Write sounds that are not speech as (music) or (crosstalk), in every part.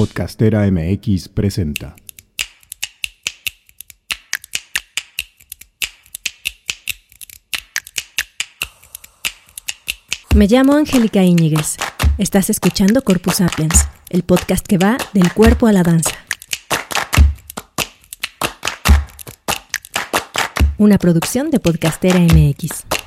Podcastera MX presenta. Me llamo Angélica Íñiguez. Estás escuchando Corpus Sapiens, el podcast que va del cuerpo a la danza. Una producción de Podcastera MX.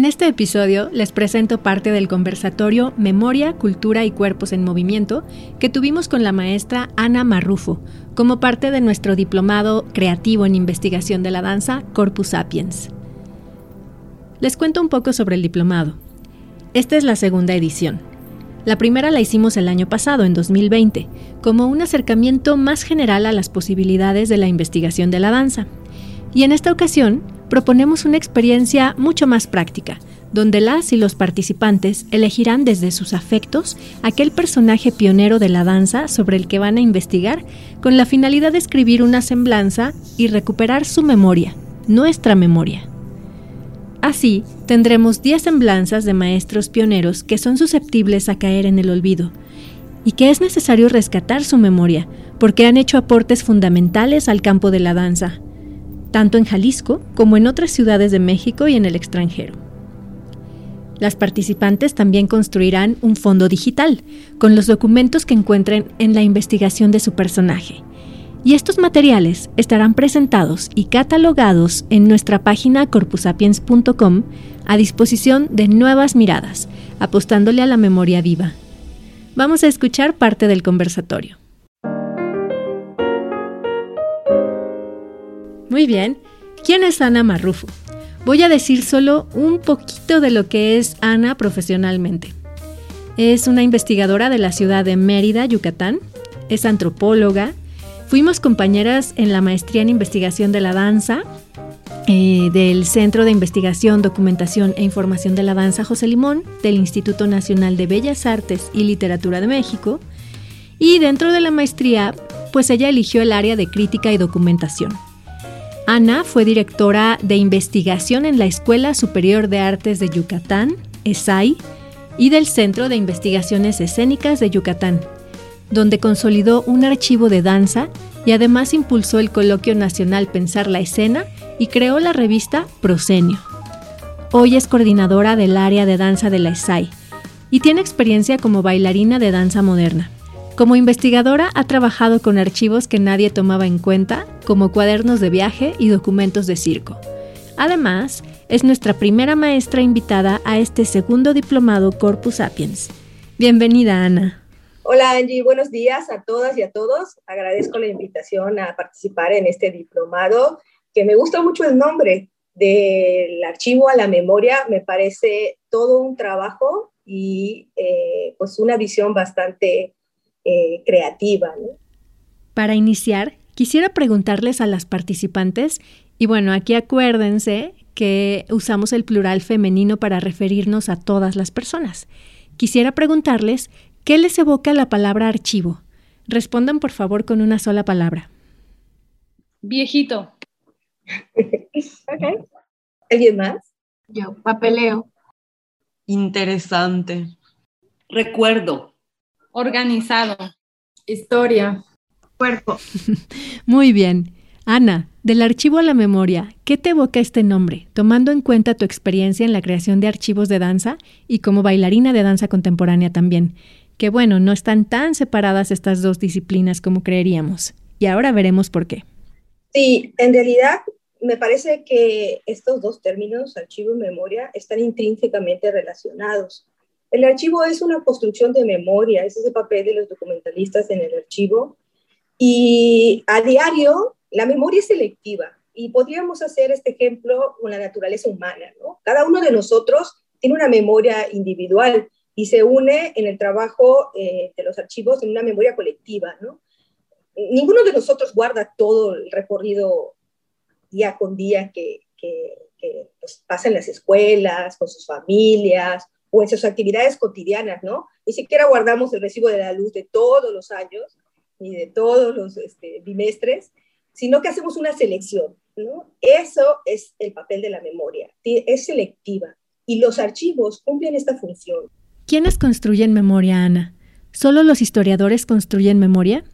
En este episodio les presento parte del conversatorio Memoria, Cultura y Cuerpos en Movimiento que tuvimos con la maestra Ana Marrufo como parte de nuestro diplomado creativo en investigación de la danza Corpus Sapiens. Les cuento un poco sobre el diplomado. Esta es la segunda edición. La primera la hicimos el año pasado, en 2020, como un acercamiento más general a las posibilidades de la investigación de la danza. Y en esta ocasión proponemos una experiencia mucho más práctica, donde las y los participantes elegirán desde sus afectos aquel personaje pionero de la danza sobre el que van a investigar con la finalidad de escribir una semblanza y recuperar su memoria, nuestra memoria. Así, tendremos 10 semblanzas de maestros pioneros que son susceptibles a caer en el olvido, y que es necesario rescatar su memoria, porque han hecho aportes fundamentales al campo de la danza, tanto en Jalisco como en otras ciudades de México y en el extranjero. Las participantes también construirán un fondo digital con los documentos que encuentren en la investigación de su personaje. Y estos materiales estarán presentados y catalogados en nuestra página corpusapiens.com a disposición de nuevas miradas, apostándole a la memoria viva. Vamos a escuchar parte del conversatorio. Muy bien. ¿Quién es Ana Marrufo? Voy a decir solo un poquito de lo que es Ana profesionalmente. Es una investigadora de la ciudad de Mérida, Yucatán. Es antropóloga. Fuimos compañeras en la maestría en investigación de la danza eh, del Centro de Investigación, Documentación e Información de la Danza José Limón, del Instituto Nacional de Bellas Artes y Literatura de México. Y dentro de la maestría, pues ella eligió el área de crítica y documentación. Ana fue directora de investigación en la Escuela Superior de Artes de Yucatán, ESAI, y del Centro de Investigaciones Escénicas de Yucatán, donde consolidó un archivo de danza y además impulsó el coloquio nacional Pensar la Escena y creó la revista Prosenio. Hoy es coordinadora del área de danza de la ESAI y tiene experiencia como bailarina de danza moderna. Como investigadora ha trabajado con archivos que nadie tomaba en cuenta, como cuadernos de viaje y documentos de circo. Además, es nuestra primera maestra invitada a este segundo diplomado Corpus Sapiens. Bienvenida, Ana. Hola, Angie. Buenos días a todas y a todos. Agradezco la invitación a participar en este diplomado, que me gusta mucho el nombre del archivo a la memoria. Me parece todo un trabajo y eh, pues una visión bastante eh, creativa. Para iniciar, quisiera preguntarles a las participantes, y bueno, aquí acuérdense que usamos el plural femenino para referirnos a todas las personas. Quisiera preguntarles, ¿qué les evoca la palabra archivo? Respondan por favor con una sola palabra. Viejito. ¿Alguien más? Yo, papeleo. Interesante. Recuerdo. Organizado. Historia. Cuerpo. (laughs) Muy bien. Ana, del archivo a la memoria, ¿qué te evoca este nombre, tomando en cuenta tu experiencia en la creación de archivos de danza y como bailarina de danza contemporánea también? Que bueno, no están tan separadas estas dos disciplinas como creeríamos. Y ahora veremos por qué. Sí, en realidad me parece que estos dos términos, archivo y memoria, están intrínsecamente relacionados. El archivo es una construcción de memoria, ese es el papel de los documentalistas en el archivo. Y a diario, la memoria es selectiva. Y podríamos hacer este ejemplo con la naturaleza humana, ¿no? Cada uno de nosotros tiene una memoria individual y se une en el trabajo eh, de los archivos en una memoria colectiva, ¿no? Ninguno de nosotros guarda todo el recorrido día con día que, que, pues, pasa en las escuelas, con sus familias, o en sus actividades cotidianas, ¿no? Ni siquiera guardamos el recibo de la luz de todos los años, ni de todos los este, bimestres, sino que hacemos una selección, ¿no? Eso es el papel de la memoria, es selectiva, y los archivos cumplen esta función. ¿Quiénes construyen memoria, Ana? ¿Solo los historiadores construyen memoria?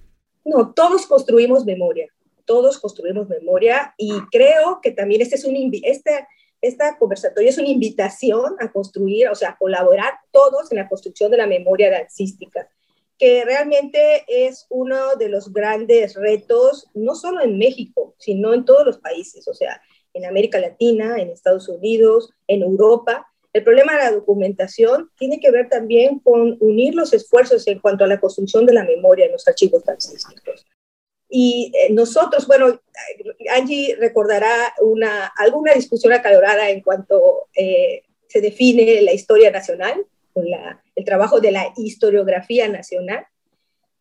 No, todos construimos memoria, todos construimos memoria y creo que también este es un, este, esta conversatoria es una invitación a construir, o sea, a colaborar todos en la construcción de la memoria dancística, que realmente es uno de los grandes retos, no solo en México, sino en todos los países, o sea, en América Latina, en Estados Unidos, en Europa. El problema de la documentación tiene que ver también con unir los esfuerzos en cuanto a la construcción de la memoria en los archivos dancísticos. Y eh, nosotros, bueno, Angie recordará una, alguna discusión acalorada en cuanto eh, se define la historia nacional, con la, el trabajo de la historiografía nacional.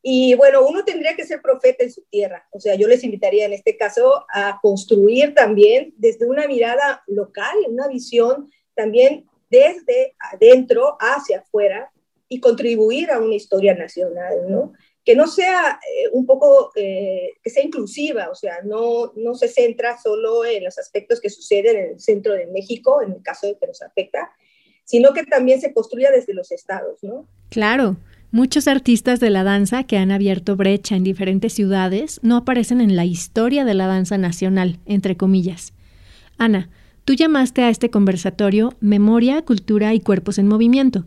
Y bueno, uno tendría que ser profeta en su tierra. O sea, yo les invitaría en este caso a construir también desde una mirada local, una visión también desde adentro hacia afuera y contribuir a una historia nacional, ¿no? Que no sea eh, un poco, eh, que sea inclusiva, o sea, no, no se centra solo en los aspectos que suceden en el centro de México, en el caso de que nos afecta, sino que también se construya desde los estados, ¿no? Claro. Muchos artistas de la danza que han abierto brecha en diferentes ciudades no aparecen en la historia de la danza nacional, entre comillas. Ana, tú llamaste a este conversatorio Memoria, Cultura y Cuerpos en Movimiento.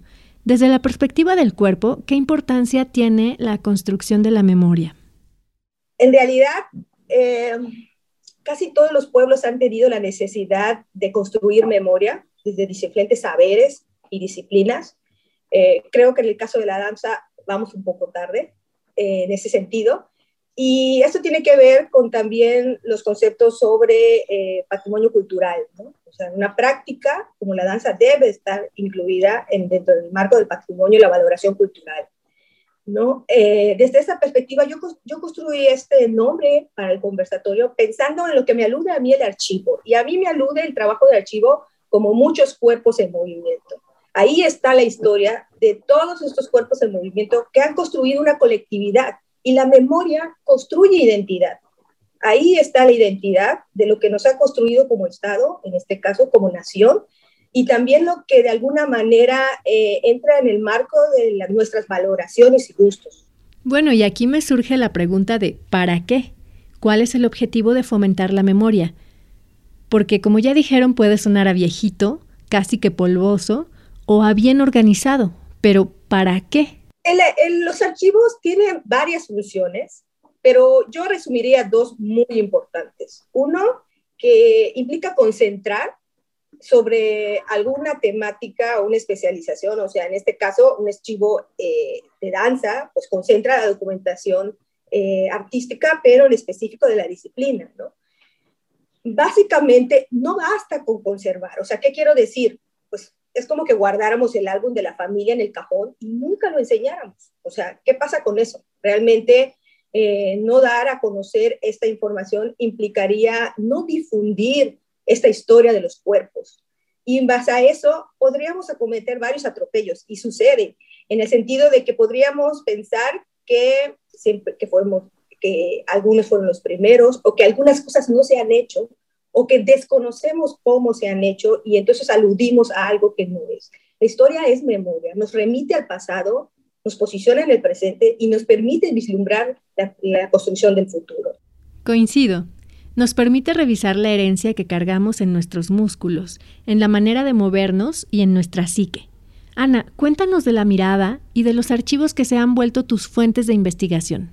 Desde la perspectiva del cuerpo, ¿qué importancia tiene la construcción de la memoria? En realidad, eh, casi todos los pueblos han tenido la necesidad de construir memoria desde diferentes saberes y disciplinas. Eh, creo que en el caso de la danza vamos un poco tarde eh, en ese sentido. Y esto tiene que ver con también los conceptos sobre patrimonio cultural. ¿no? O sea, una práctica como la danza debe estar incluida en, dentro del marco del patrimonio y la valoración cultural. ¿no? Eh, desde esa perspectiva, yo, yo construí este nombre para el conversatorio pensando en lo que me alude a mí el archivo. Y a mí me alude el trabajo de archivo como muchos cuerpos en movimiento. Ahí está la historia de todos estos cuerpos en movimiento que han construido una colectividad y la memoria construye identidad. Ahí está la identidad de lo que nos ha construido como Estado, en este caso como nación, y también lo que de alguna manera eh, entra en el marco de nuestras valoraciones y gustos. Bueno, y aquí me surge la pregunta de ¿para qué? ¿Cuál es el objetivo de fomentar la memoria? Porque como ya dijeron puede sonar a viejito, casi que polvoso, o a bien organizado, pero ¿para qué? los archivos tienen varias funciones, pero yo resumiría dos muy importantes. Uno, que implica concentrar sobre alguna temática o una especialización, o sea, en este caso, un archivo eh, de danza, pues concentra la documentación eh, artística, pero en específico de la disciplina, ¿no? Básicamente, no basta con conservar, o sea, ¿qué quiero decir? Pues es como que guardáramos el álbum de la familia en el cajón y nunca lo enseñáramos. O sea, ¿qué pasa con eso? Realmente eh, no dar a conocer esta información implicaría no difundir esta historia de los cuerpos. Y en base a eso podríamos acometer varios atropellos y sucede en el sentido de que podríamos pensar que siempre que fuimos que algunos fueron los primeros o que algunas cosas no se han hecho o que desconocemos cómo se han hecho y entonces aludimos a algo que no es. La historia es memoria, nos remite al pasado, nos posiciona en el presente y nos permite vislumbrar la, la construcción del futuro. Coincido. Nos permite revisar la herencia que cargamos en nuestros músculos, en la manera de movernos y en nuestra psique. Ana, cuéntanos de la mirada y de los archivos que se han vuelto tus fuentes de investigación.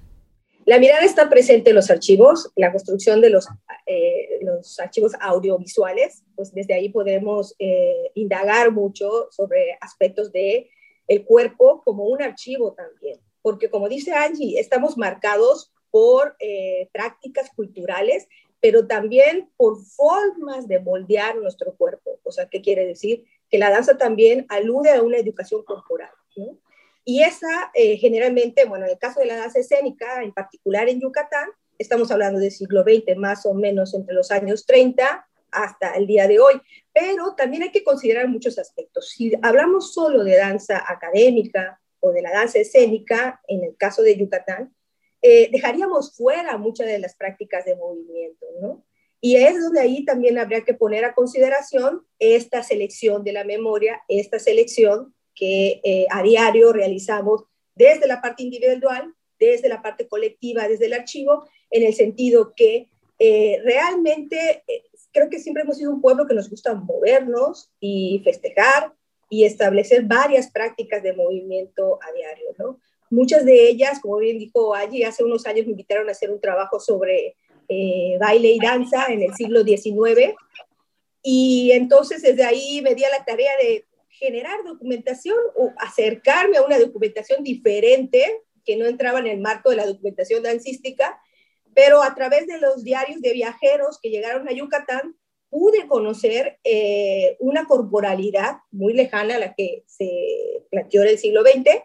La mirada está presente en los archivos, la construcción de los, eh, los archivos audiovisuales, pues desde ahí podemos eh, indagar mucho sobre aspectos de el cuerpo como un archivo también, porque como dice Angie, estamos marcados por eh, prácticas culturales, pero también por formas de moldear nuestro cuerpo. O sea, ¿qué quiere decir? Que la danza también alude a una educación corporal. Y esa eh, generalmente, bueno, en el caso de la danza escénica, en particular en Yucatán, estamos hablando del siglo XX, más o menos entre los años 30 hasta el día de hoy. Pero también hay que considerar muchos aspectos. Si hablamos solo de danza académica o de la danza escénica, en el caso de Yucatán, eh, dejaríamos fuera muchas de las prácticas de movimiento, ¿no? Y es donde ahí también habría que poner a consideración esta selección de la memoria, esta selección que eh, a diario realizamos desde la parte individual, desde la parte colectiva, desde el archivo, en el sentido que eh, realmente creo que siempre hemos sido un pueblo que nos gusta movernos y festejar y establecer varias prácticas de movimiento a diario, ¿no? Muchas de ellas, como bien dijo allí, hace unos años me invitaron a hacer un trabajo sobre eh, baile y danza en el siglo XIX, y entonces desde ahí me di a la tarea de generar documentación o acercarme a una documentación diferente que no entraba en el marco de la documentación dancística pero a través de los diarios de viajeros que llegaron a Yucatán, pude conocer eh, una corporalidad muy lejana a la que se planteó en el siglo XX.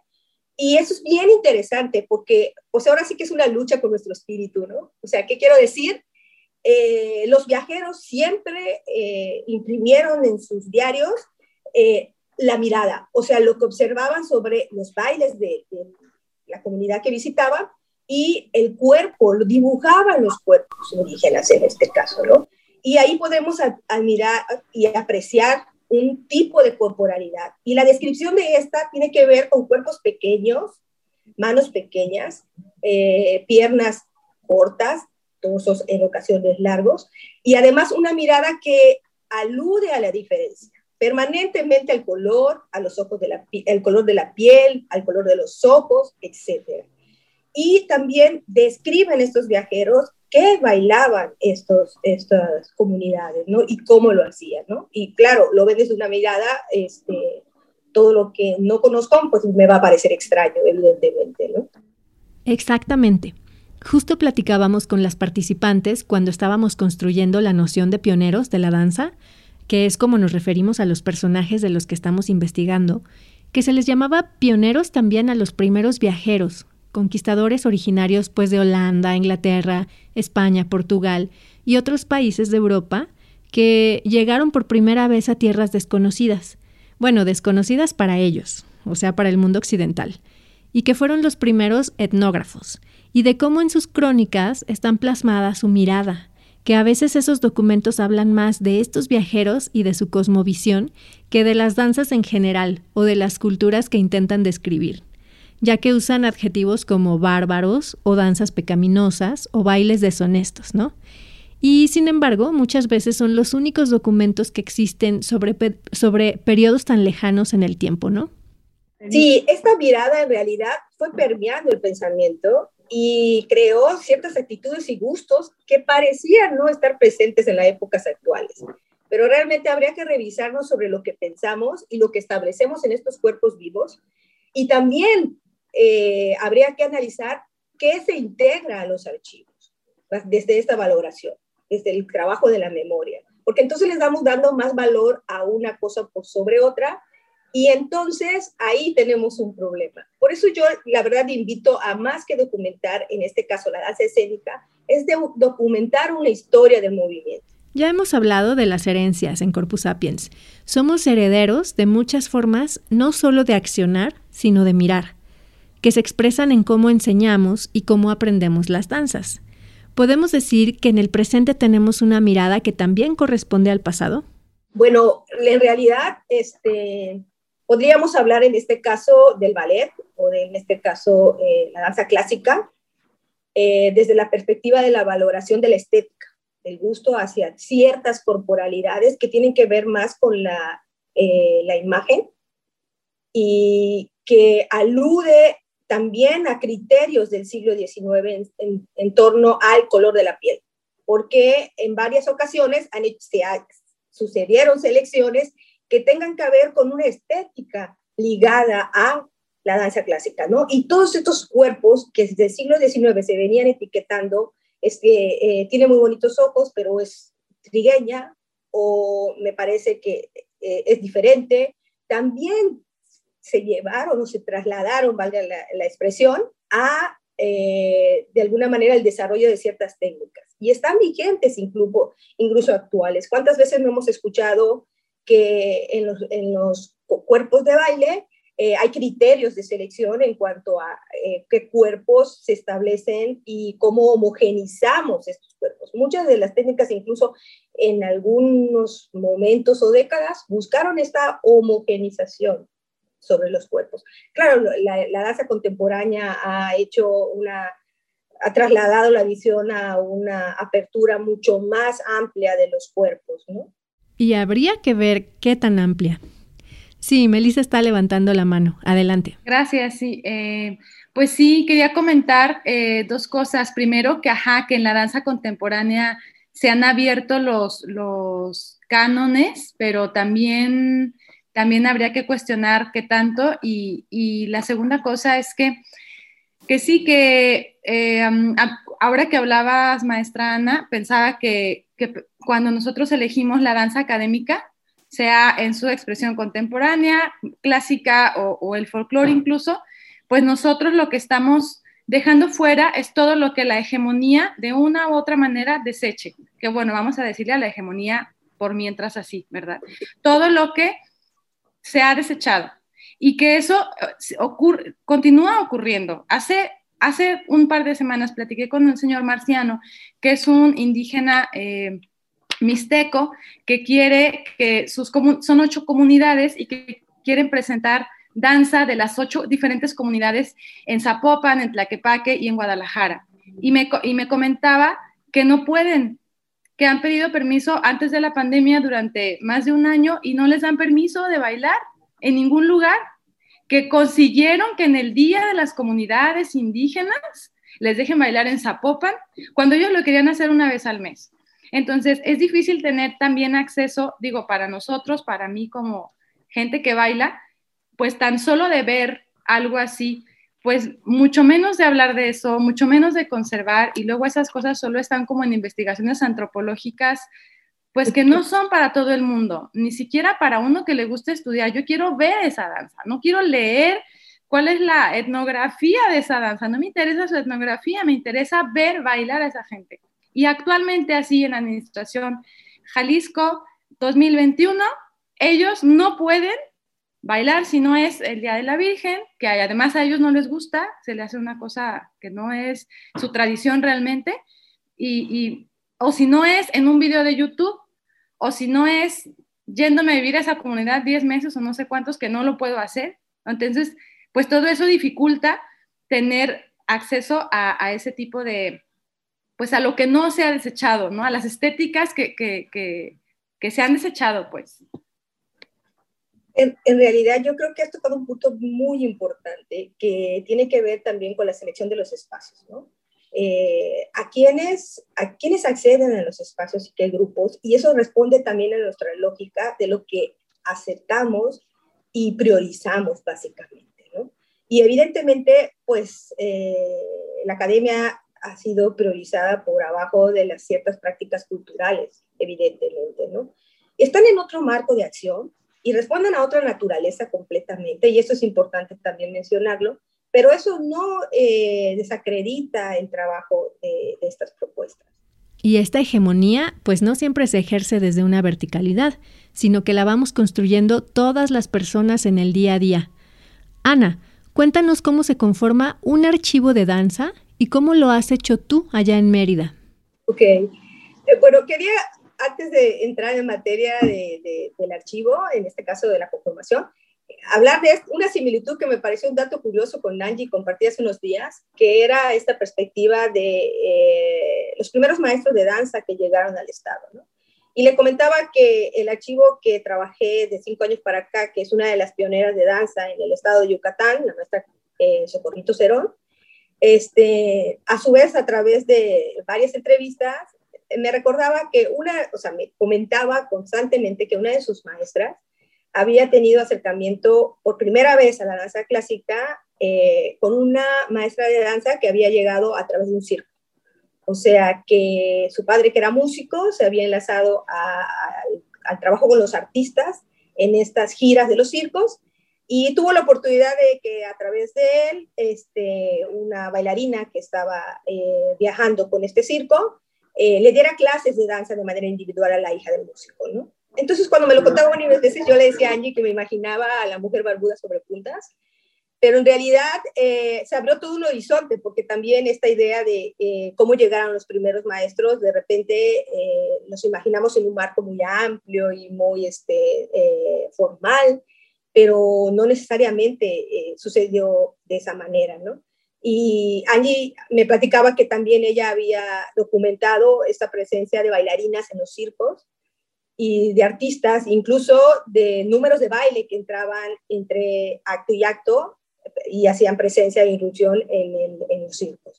Y eso es bien interesante porque, pues ahora sí que es una lucha con nuestro espíritu, ¿no? O sea, ¿qué quiero decir? Eh, los viajeros siempre eh, imprimieron en sus diarios la mirada, o sea, lo que observaban sobre los bailes de, de la comunidad que visitaban y el cuerpo, lo dibujaban los cuerpos indígenas en este caso, ¿no? Y ahí podemos admirar y apreciar un tipo de corporalidad. Y la descripción de esta tiene que ver con cuerpos pequeños, manos pequeñas, eh, piernas cortas, torsos en ocasiones largos, y además una mirada que alude a la diferencia, permanentemente al color, a los ojos de la, el color de la piel, al color de los ojos, etcétera y también describen estos viajeros qué bailaban estos, estas comunidades, ¿no? Y cómo lo hacían, ¿no? Y claro, lo ven desde una mirada, este, todo lo que no conozcan, pues me va a parecer extraño, evidentemente, ¿no? Exactamente. Justo platicábamos con las participantes cuando estábamos construyendo la noción de pioneros de la danza, que es como nos referimos a los personajes de los que estamos investigando, que se les llamaba pioneros también a los primeros viajeros, conquistadores originarios pues de Holanda, Inglaterra, España, Portugal y otros países de Europa que llegaron por primera vez a tierras desconocidas, bueno, desconocidas para ellos, o sea, para el mundo occidental, y que fueron los primeros etnógrafos, y de cómo en sus crónicas están plasmada su mirada, que a veces esos documentos hablan más de estos viajeros y de su cosmovisión que de las danzas en general o de las culturas que intentan describir ya que usan adjetivos como bárbaros o danzas pecaminosas o bailes deshonestos, ¿no? Y sin embargo, muchas veces son los únicos documentos que existen sobre, sobre periodos tan lejanos en el tiempo, ¿no? Sí, esta mirada en realidad fue permeando el pensamiento y creó ciertas actitudes y gustos que parecían no estar presentes en las épocas actuales. Pero realmente habría que revisarnos sobre lo que pensamos y lo que establecemos en estos cuerpos vivos y también eh, habría que analizar qué se integra a los archivos desde esta valoración, desde el trabajo de la memoria, porque entonces les damos dando más valor a una cosa sobre otra y entonces ahí tenemos un problema. Por eso yo la verdad invito a más que documentar, en este caso la danza escénica, es documentar una historia de movimiento. Ya hemos hablado de las herencias en Corpus Sapiens. Somos herederos de muchas formas, no solo de accionar, sino de mirar que se expresan en cómo enseñamos y cómo aprendemos las danzas. ¿Podemos decir que en el presente tenemos una mirada que también corresponde al pasado? Bueno, en realidad, este, podríamos hablar en este caso del ballet o en este caso eh, la danza clásica eh, desde la perspectiva de la valoración de la estética, del gusto hacia ciertas corporalidades que tienen que ver más con la, eh, la imagen y que alude también a criterios del siglo XIX en, torno al color de la piel, porque en varias ocasiones han, se sucedieron selecciones que tengan que ver con una estética ligada a la danza clásica, ¿no? Y todos estos cuerpos que desde el siglo XIX se venían etiquetando, es que eh, tiene muy bonitos ojos, pero es trigueña, o me parece que eh, es diferente, también se llevaron o se trasladaron, valga la, expresión, a eh, de alguna manera el desarrollo de ciertas técnicas y están vigentes incluso, incluso actuales. ¿Cuántas veces no hemos escuchado que en los, en los cuerpos de baile eh, hay criterios de selección en cuanto a eh, qué cuerpos se establecen y cómo homogenizamos estos cuerpos. Muchas de las técnicas, incluso en algunos momentos o décadas, buscaron esta homogenización sobre los cuerpos. Claro, la, la danza contemporánea ha hecho una, ha trasladado la visión a una apertura mucho más amplia de los cuerpos, ¿no? Y habría que ver qué tan amplia. Sí, Melissa está levantando la mano. Adelante. Gracias, sí. Eh, pues sí, quería comentar eh, dos cosas. Primero, que ajá, que en la danza contemporánea se han abierto los, los cánones, pero también, también habría que cuestionar qué tanto. Y, y la segunda cosa es que, que sí, que eh, ahora que hablabas, maestra Ana, pensaba que, que cuando nosotros elegimos la danza académica, sea en su expresión contemporánea, clásica o, el folclore incluso, pues nosotros lo que estamos dejando fuera es todo lo que la hegemonía de una u otra manera deseche, que bueno, vamos a decirle a la hegemonía por mientras así, ¿verdad? Todo lo que se ha desechado y que eso eh, ocurre, continúa ocurriendo. Hace, hace un par de semanas platiqué con un señor marciano que es un indígena eh, mixteco que quiere que sus son ocho comunidades y que quieren presentar danza de las ocho diferentes comunidades en Zapopan, en Tlaquepaque y en Guadalajara. Y me, y me comentaba que no pueden, que han pedido permiso antes de la pandemia durante más de un año y no les dan permiso de bailar en ningún lugar, que consiguieron que en el Día de las Comunidades Indígenas les dejen bailar en Zapopan, cuando ellos lo querían hacer una vez al mes. Entonces, es difícil tener también acceso, digo, para nosotros, para mí como gente que baila, pues tan solo de ver algo así, pues mucho menos de hablar de eso, mucho menos de conservar, y luego esas cosas solo están como en investigaciones antropológicas, pues que no son para todo el mundo, ni siquiera para uno que le gusta estudiar. Yo quiero ver esa danza, no quiero leer cuál es la etnografía de esa danza, no me interesa su etnografía, me interesa ver bailar a esa gente. Y actualmente así en Administración Jalisco 2021, ellos no pueden bailar si no es el Día de la Virgen, que además a ellos no les gusta, se le hace una cosa que no es su tradición realmente, y, o si no es en un video de YouTube, o si no es yéndome a vivir a esa comunidad 10 meses o no sé cuántos que no lo puedo hacer. Entonces, pues todo eso dificulta tener acceso a ese tipo de, pues a lo que no se ha desechado, ¿no? A las estéticas que, se han desechado, pues. En, realidad yo creo que has tocado un punto muy importante que tiene que ver también con la selección de los espacios, ¿no? Eh, a, quienes, a quienes acceden a los espacios y qué grupos, y eso responde también a nuestra lógica de lo que aceptamos y priorizamos básicamente, ¿no? Y evidentemente, pues eh, la academia ha sido priorizada por abajo de las ciertas prácticas culturales, evidentemente, ¿no? Están en otro marco de acción y responden a otra naturaleza completamente, y eso es importante también mencionarlo, pero eso no eh, desacredita el trabajo de, de estas propuestas. Y esta hegemonía, pues no siempre se ejerce desde una verticalidad, sino que la vamos construyendo todas las personas en el día a día. Ana, cuéntanos cómo se conforma un archivo de danza ¿Y cómo lo has hecho tú allá en Mérida? Ok. Eh, bueno, quería, antes de entrar en materia del archivo, en este caso de la conformación, hablar de una similitud que me pareció un dato curioso con Nanji, compartí hace unos días, que era esta perspectiva de eh, los primeros maestros de danza que llegaron al Estado. ¿no? Y le comentaba que el archivo que trabajé de cinco años para acá, que es una de las pioneras de danza en el estado de Yucatán, la maestra eh, Socorrito Cerón, este, a su vez, a través de varias entrevistas, me recordaba que una, o sea, me comentaba constantemente que una de sus maestras había tenido acercamiento por primera vez a la danza clásica eh, con una maestra de danza que había llegado a través de un circo. O sea, que su padre, que era músico, se había enlazado al trabajo con los artistas en estas giras de los circos Y tuvo la oportunidad de que a través de él, este, una bailarina que estaba eh, viajando con este circo, eh, le diera clases de danza de manera individual a la hija del músico, ¿no? Entonces, cuando me lo contaba varias veces, yo le decía a Angie que me imaginaba a la mujer barbuda sobre puntas, pero en realidad eh, se abrió todo un horizonte, porque también esta idea de cómo llegaron los primeros maestros, de repente nos imaginamos en un marco muy amplio y muy este, formal, pero no necesariamente eh, sucedió de esa manera, ¿no? Y Angie me platicaba que también ella había documentado esta presencia de bailarinas en los circos y de artistas, incluso de números de baile que entraban entre acto y acto y hacían presencia e inclusión en, en los circos.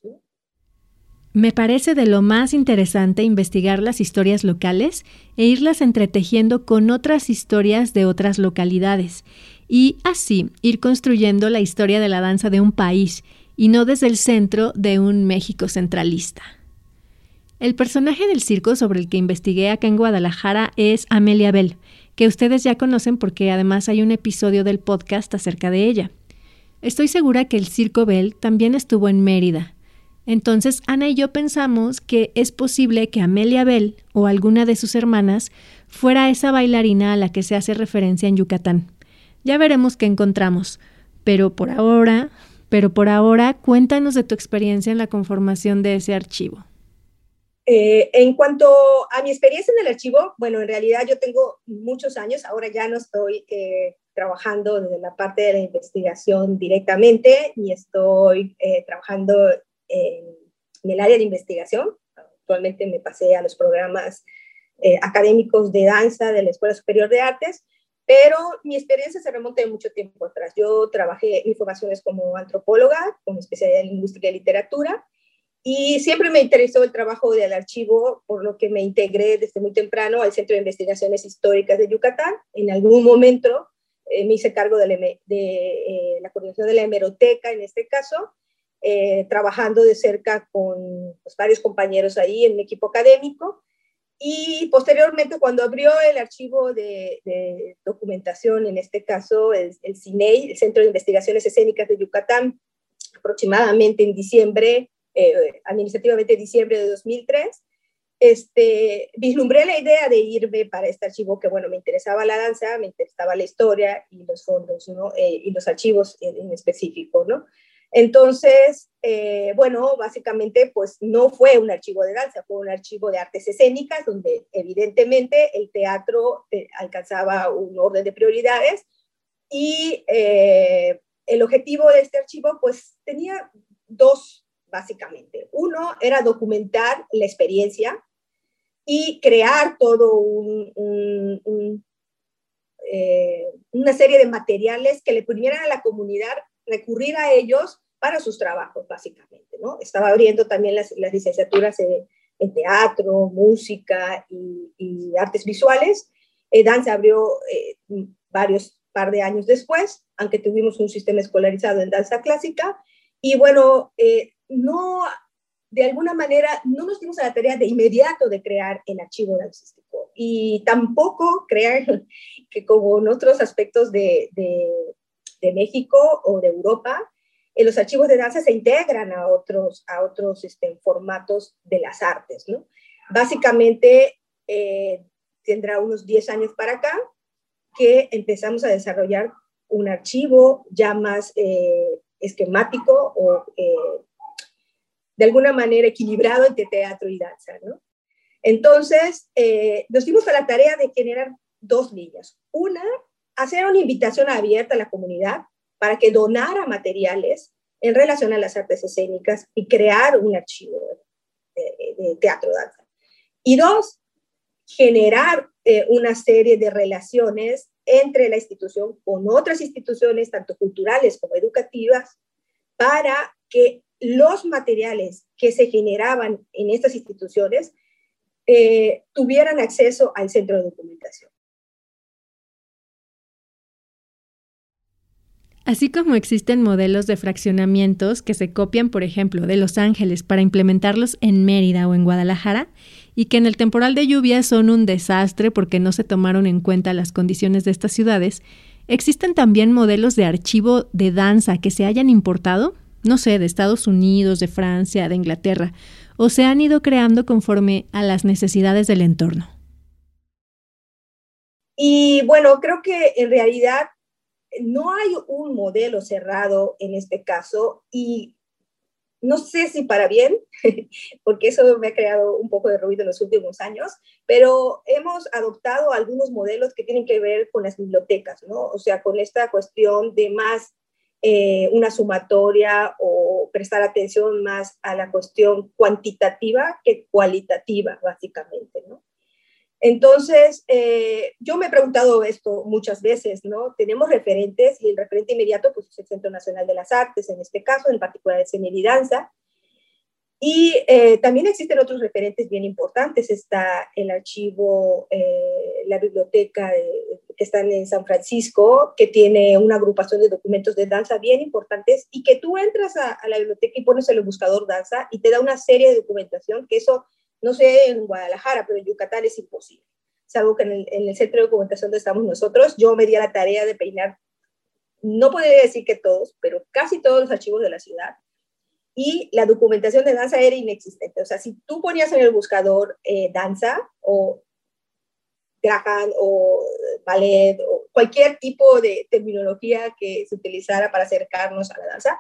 Me parece de lo más interesante investigar las historias locales e irlas entretejiendo con otras historias de otras localidades, y así ir construyendo la historia de la danza de un país y no desde el centro de un México centralista. El personaje del circo sobre el que investigué acá en Guadalajara es Amelia Bell, que ustedes ya conocen porque además hay un episodio del podcast acerca de ella. Estoy segura que el Circo Bell también estuvo en Mérida, entonces Ana y yo pensamos que es posible que Amelia Bell o alguna de sus hermanas fuera esa bailarina a la que se hace referencia en Yucatán. Ya veremos qué encontramos, pero por ahora, pero por ahora cuéntanos de tu experiencia en la conformación de ese archivo. Eh, en cuanto a mi experiencia en el archivo, bueno, en realidad yo tengo muchos años, ahora ya no estoy eh, trabajando desde la parte de la investigación directamente, ni estoy eh, trabajando en, el área de investigación. Actualmente me pasé a los programas académicos de danza de la Escuela Superior de Artes, pero mi experiencia se remonta de mucho tiempo atrás. Yo trabajé en formaciones como antropóloga, con especialidad en lingüística y literatura, y siempre me interesó el trabajo del archivo, por lo que me integré desde muy temprano al Centro de Investigaciones Históricas de Yucatán. En algún momento eh, me hice cargo de, la, de eh, la coordinación de la hemeroteca, en este caso, eh, trabajando de cerca con pues, varios compañeros ahí en mi equipo académico. Y posteriormente, cuando abrió el archivo de, documentación, en este caso el, el CINEI, el Centro de Investigaciones Escénicas de Yucatán, aproximadamente en diciembre, eh, administrativamente diciembre de 2003, este, vislumbré la idea de irme para este archivo que, bueno, me interesaba la danza, me interesaba la historia y los fondos, ¿no? Eh, y los archivos en, en específico, ¿no? Entonces, eh, bueno, básicamente, pues no fue un archivo de danza, fue un archivo de artes escénicas, donde evidentemente el teatro eh, alcanzaba un orden de prioridades y eh, el objetivo de este archivo, pues tenía dos, básicamente. Uno era documentar la experiencia y crear todo una serie de materiales que le pudieran a la comunidad recurrir a ellos para sus trabajos, básicamente, ¿no? Estaba abriendo también las, licenciaturas en, teatro, música y, artes visuales. Eh, danza abrió eh, varios par de años después, aunque tuvimos un sistema escolarizado en danza clásica. Y bueno, eh, no, de alguna manera, no nos dimos a la tarea de inmediato de crear el archivo dancístico y tampoco crear (laughs) que como en otros aspectos de México o de Europa, eh, los archivos de danza se integran a otros, a otros este, formatos de las artes. ¿no? Básicamente, eh, tendrá unos 10 años para acá que empezamos a desarrollar un archivo ya más eh, esquemático o de alguna manera equilibrado entre teatro y danza. ¿no? Entonces, nos dimos a la tarea de generar dos líneas. Una hacer una invitación abierta a la comunidad para que donara materiales en relación a las artes escénicas y crear un archivo de, teatro danza. Y dos, generar eh, una serie de relaciones entre la institución con otras instituciones, tanto culturales como educativas, para que los materiales que se generaban en estas instituciones eh, tuvieran acceso al centro de documentación. Así como existen modelos de fraccionamientos que se copian, por ejemplo, de Los Ángeles para implementarlos en Mérida o en Guadalajara, y que en el temporal de lluvia son un desastre porque no se tomaron en cuenta las condiciones de estas ciudades, ¿Existen también modelos de archivo de danza que se hayan importado? No sé, de Estados Unidos, de Francia, de Inglaterra, o se han ido creando conforme a las necesidades del entorno. Y bueno, creo que en realidad no hay un modelo cerrado en este caso y no sé si para bien, (laughs) porque eso me ha creado un poco de ruido en los últimos años, pero hemos adoptado algunos modelos que tienen que ver con las bibliotecas, ¿no? O sea, con esta cuestión de más eh, una sumatoria o prestar atención más a la cuestión cuantitativa que cualitativa, básicamente, ¿no? Entonces, eh, yo me he preguntado esto muchas veces, ¿no? Tenemos referentes y el referente inmediato pues, es el Centro Nacional de las Artes, en este caso, en particular de Señor y Danza. Y eh, también existen otros referentes bien importantes. Está el archivo, eh, la biblioteca que está en San Francisco, que tiene una agrupación de documentos de danza bien importantes y que tú entras a, a la biblioteca y pones en el buscador danza y te da una serie de documentación que eso no sé en Guadalajara, pero en Yucatán es imposible. Salvo que en el, en el centro de documentación donde estamos nosotros, yo me di a la tarea de peinar, no podría decir que todos, pero casi todos los archivos de la ciudad. Y la documentación de danza era inexistente. O sea, si tú ponías en el buscador eh, danza o Graham o ballet o cualquier tipo de terminología que se utilizara para acercarnos a la danza,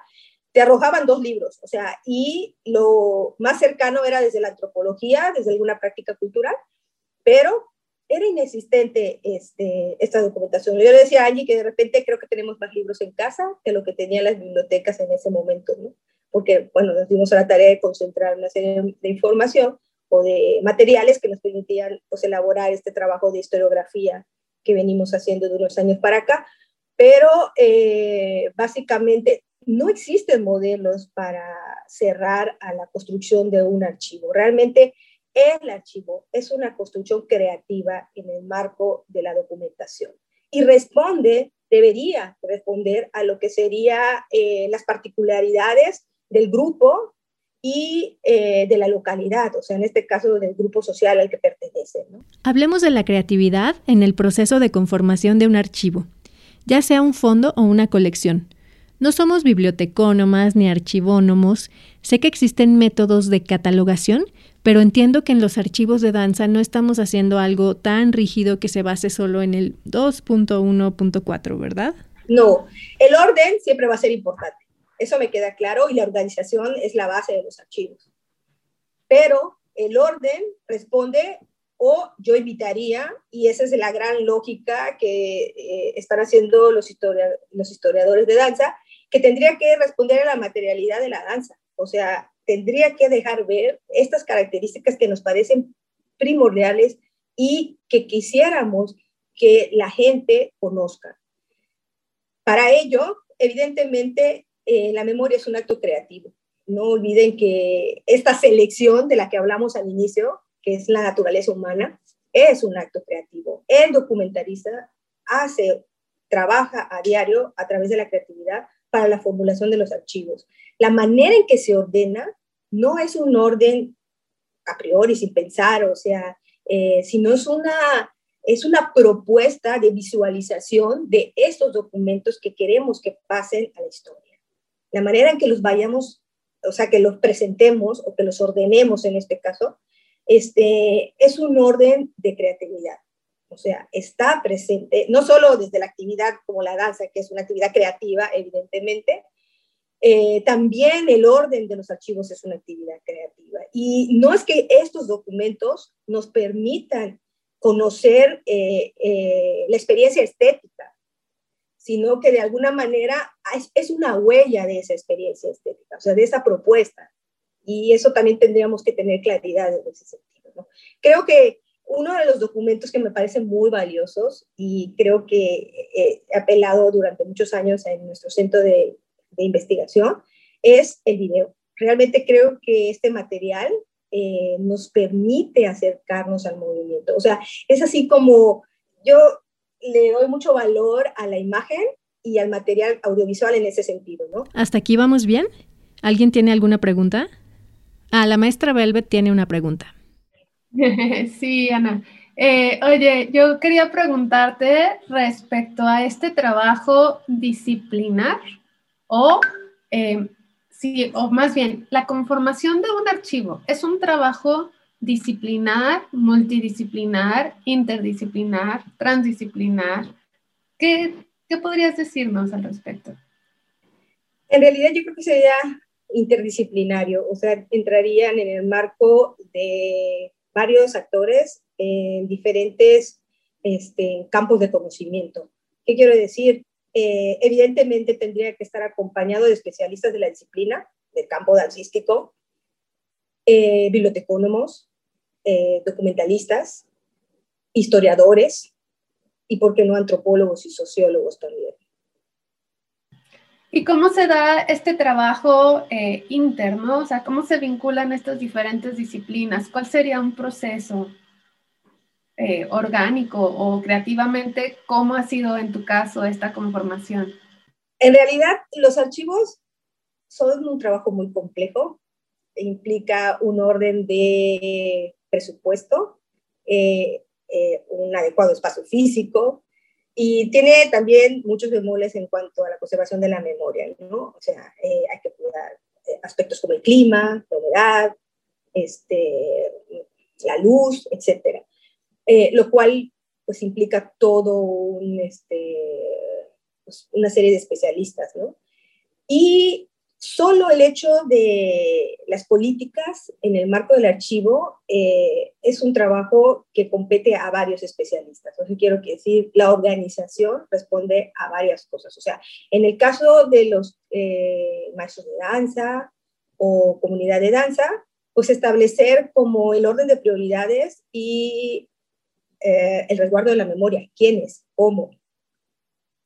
te arrojaban dos libros, o sea, y lo más cercano era desde la antropología, desde alguna práctica cultural, pero era inexistente este, esta documentación. Yo le decía a Angie que de repente creo que tenemos más libros en casa que lo que tenían las bibliotecas en ese momento, ¿no? Porque, bueno, nos dimos a la tarea de concentrar una serie de información o de materiales que nos permitían pues, elaborar este trabajo de historiografía que venimos haciendo de unos años para acá, pero eh, básicamente no existen modelos para cerrar a la construcción de un archivo. Realmente el archivo es una construcción creativa en el marco de la documentación y responde, debería responder a lo que serían eh, las particularidades del grupo y eh, de la localidad, o sea, en este caso del grupo social al que pertenece. Hablemos de la creatividad en el proceso de conformación de un archivo, ya sea un fondo o una colección. No somos bibliotecónomas ni archivónomos. Sé que existen métodos de catalogación, pero entiendo que en los archivos de danza no estamos haciendo algo tan rígido que se base solo en el 2.1.4, ¿verdad? No, el orden siempre va a ser importante. Eso me queda claro y la organización es la base de los archivos. Pero el orden responde o yo invitaría, y esa es la gran lógica que eh, están haciendo los, los historiadores de danza, que tendría que responder a la materialidad de la danza. O sea, tendría que dejar ver estas características que nos parecen primordiales y que quisiéramos que la gente conozca. Para ello, evidentemente, eh, la memoria es un acto creativo. No olviden que esta selección de la que hablamos al inicio, que es la naturaleza humana, es un acto creativo. El documentarista hace, trabaja a diario a través de la creatividad para la formulación de los archivos. La manera en que se ordena no es un orden a priori, sin pensar, o sea, eh, sino es una, es una propuesta de visualización de estos documentos que queremos que pasen a la historia. La manera en que los vayamos, o sea, que los presentemos o que los ordenemos en este caso, este, es un orden de creatividad. O sea, está presente, no solo desde la actividad como la danza, que es una actividad creativa, evidentemente, eh, también el orden de los archivos es una actividad creativa. Y no es que estos documentos nos permitan conocer eh, eh, la experiencia estética, sino que de alguna manera es, es, una huella de esa experiencia estética, o sea, de esa propuesta. Y eso también tendríamos que tener claridad en ese sentido. ¿no? Creo que uno de los documentos que me parecen muy valiosos y creo que he apelado durante muchos años en nuestro centro de, investigación es el video. Realmente creo que este material eh, nos permite acercarnos al movimiento. O sea, es así como yo le doy mucho valor a la imagen y al material audiovisual en ese sentido, ¿no? ¿Hasta aquí vamos bien? ¿Alguien tiene alguna pregunta? Ah, la maestra Velvet tiene una pregunta. (laughs) sí, Ana. Eh, oye, yo quería preguntarte respecto a este trabajo disciplinar o, eh, sí, o más bien, la conformación de un archivo. ¿Es un trabajo disciplinar, multidisciplinar, interdisciplinar, transdisciplinar? ¿Qué, qué podrías decirnos al respecto? En realidad yo creo que sería interdisciplinario, o sea, entrarían en el marco de varios actores en diferentes este, campos de conocimiento. ¿Qué quiero decir? Eh, evidentemente tendría que estar acompañado de especialistas de la disciplina, del campo dancístico, eh, bibliotecónomos, eh, documentalistas, historiadores y, ¿por qué no, antropólogos y sociólogos también. ¿Y cómo se da este trabajo eh, interno? O sea, ¿cómo se vinculan estas diferentes disciplinas? ¿Cuál sería un proceso eh, orgánico o creativamente? ¿Cómo ha sido en tu caso esta conformación? En realidad, los archivos son un trabajo muy complejo. Implica un orden de presupuesto, eh, un adecuado espacio físico, y tiene también muchos bemoles en cuanto a la conservación de la memoria, ¿no? O sea, eh, hay que cuidar eh, aspectos como el clima, la humedad, este, la luz, etcétera. Eh, lo cual, pues, implica todo un, este, pues, una serie de especialistas, ¿no? Y Solo el hecho de las políticas en el marco del archivo eh, es un trabajo que compete a varios especialistas. Sea, quiero decir, la organización responde a varias cosas. O sea, en el caso de los eh, maestros de danza o comunidad de danza, pues establecer como el orden de prioridades y eh, el resguardo de la memoria, quiénes, cómo.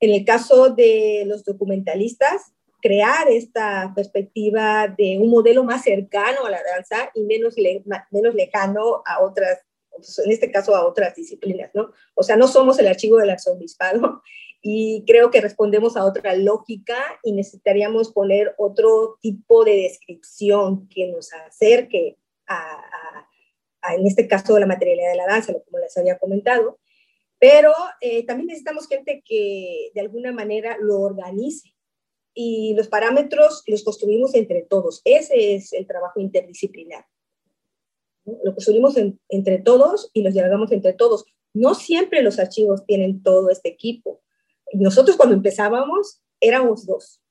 En el caso de los documentalistas, crear esta perspectiva de un modelo más cercano a la danza y menos, menos lejano a otras, pues, en este caso a otras disciplinas, ¿no? O sea, no somos el archivo del arzobispado y creo que respondemos a otra lógica y necesitaríamos poner otro tipo de descripción que nos acerque a, en este caso, la materialidad de la danza, como les había comentado, pero eh, también necesitamos gente que de alguna manera lo organice y los parámetros los construimos entre todos. Ese es el trabajo interdisciplinar. Lo construimos entre todos y los dialogamos entre todos. No siempre los archivos tienen todo este equipo. Nosotros cuando empezábamos éramos dos.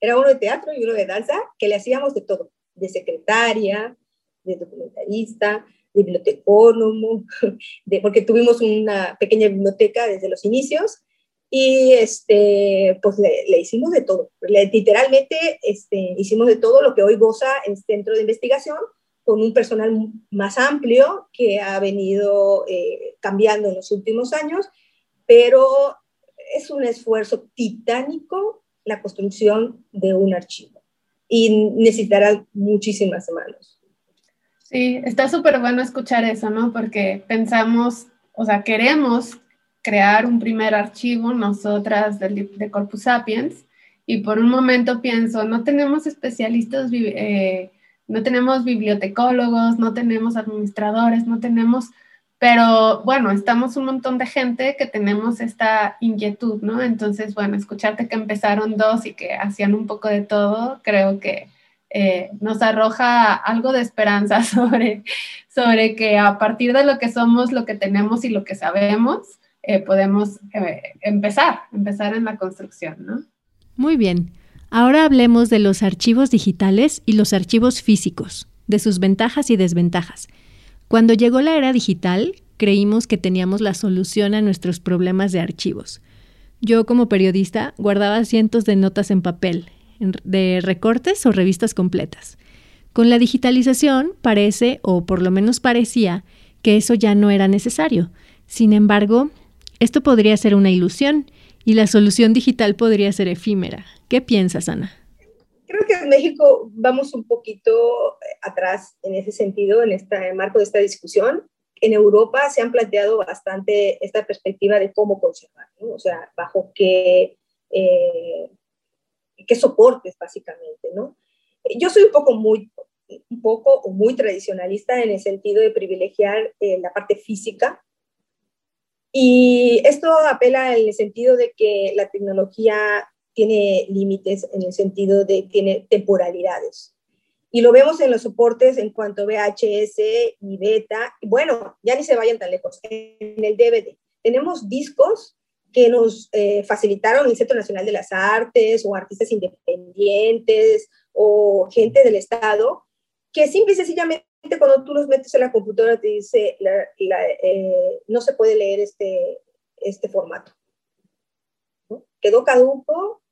Era uno de teatro y uno de danza que le hacíamos de todo, de secretaria, de documentalista, de bibliotecónomo, (laughs) de, porque tuvimos una pequeña biblioteca desde los inicios y este, pues le, hicimos de todo. literalmente este, hicimos de todo lo que hoy goza el centro de investigación con un personal más amplio que ha venido eh, cambiando en los últimos años, pero es un esfuerzo titánico la construcción de un archivo y necesitará muchísimas manos. Sí, está súper bueno escuchar eso, ¿no? Porque pensamos, o sea, queremos crear un primer archivo nosotras de, de Corpus Sapiens y por un momento pienso, no tenemos especialistas, eh, no tenemos bibliotecólogos, no tenemos administradores, no tenemos, pero bueno, estamos un montón de gente que tenemos esta inquietud, ¿no? Entonces, bueno, escucharte que empezaron dos y que hacían un poco de todo, creo que eh, nos arroja algo de esperanza (laughs) sobre, sobre que a partir de lo que somos, lo que tenemos y lo que sabemos, eh, podemos eh, empezar, empezar en la construcción, ¿no? Muy bien. Ahora hablemos de los archivos digitales y los archivos físicos, de sus ventajas y desventajas. Cuando llegó la era digital, creímos que teníamos la solución a nuestros problemas de archivos. Yo como periodista guardaba cientos de notas en papel, de recortes o revistas completas. Con la digitalización parece, o por lo menos parecía, que eso ya no era necesario. Sin embargo, esto podría ser una ilusión y la solución digital podría ser efímera. ¿Qué piensas, Ana? Creo que en México vamos un poquito eh, atrás en ese sentido, en este marco de esta discusión. En Europa se han planteado bastante esta perspectiva de cómo conservar, o sea, bajo qué, eh, qué soportes básicamente, ¿no? Yo soy un poco muy, un poco muy tradicionalista en el sentido de privilegiar eh, la parte física Y esto apela en el sentido de que la tecnología tiene límites, en el sentido de que tiene temporalidades. Y lo vemos en los soportes en cuanto a VHS y beta. Bueno, ya ni se vayan tan lejos. En el DVD tenemos discos que nos eh, facilitaron el Centro Nacional de las Artes o artistas independientes o gente del Estado, que simple y sencillamente cuando tú los metes en la computadora te dice, eh, no se puede leer este, este formato. Quedó caduco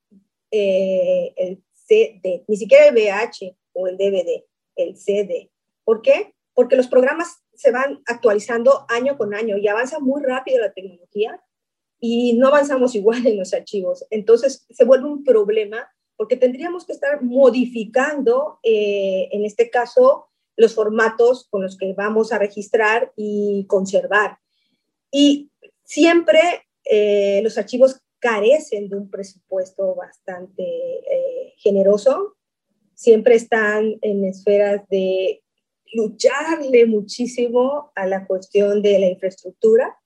eh, el CD, ni siquiera el VH o el DVD, el CD. ¿Por qué? Porque los programas se van actualizando año con año y avanza muy rápido la tecnología y no avanzamos (laughs) igual en los archivos. Entonces se vuelve un problema porque tendríamos que estar modificando, eh, en este caso, los formatos con los que vamos a registrar y conservar. Y siempre eh, los archivos carecen de un presupuesto bastante eh, generoso, siempre están en esferas de lucharle muchísimo a la cuestión de la infraestructura.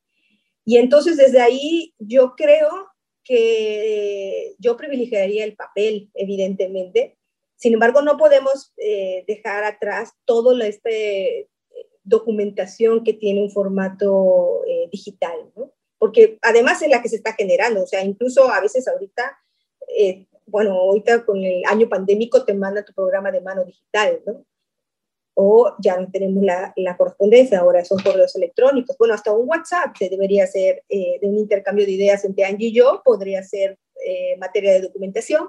Y entonces desde ahí yo creo que yo privilegiaría el papel, evidentemente. Sin embargo, no podemos eh, dejar atrás toda esta eh, documentación que tiene un formato eh, digital, ¿no? Porque además es la que se está generando, o sea, incluso a veces ahorita, bueno, ahorita con el año pandémico te manda tu programa de mano digital, ¿no? o ya no tenemos la, correspondencia, ahora son correos electrónicos. Bueno, hasta un WhatsApp se debería hacer eh, de un intercambio de ideas entre Angie y yo, podría ser eh, materia de documentación,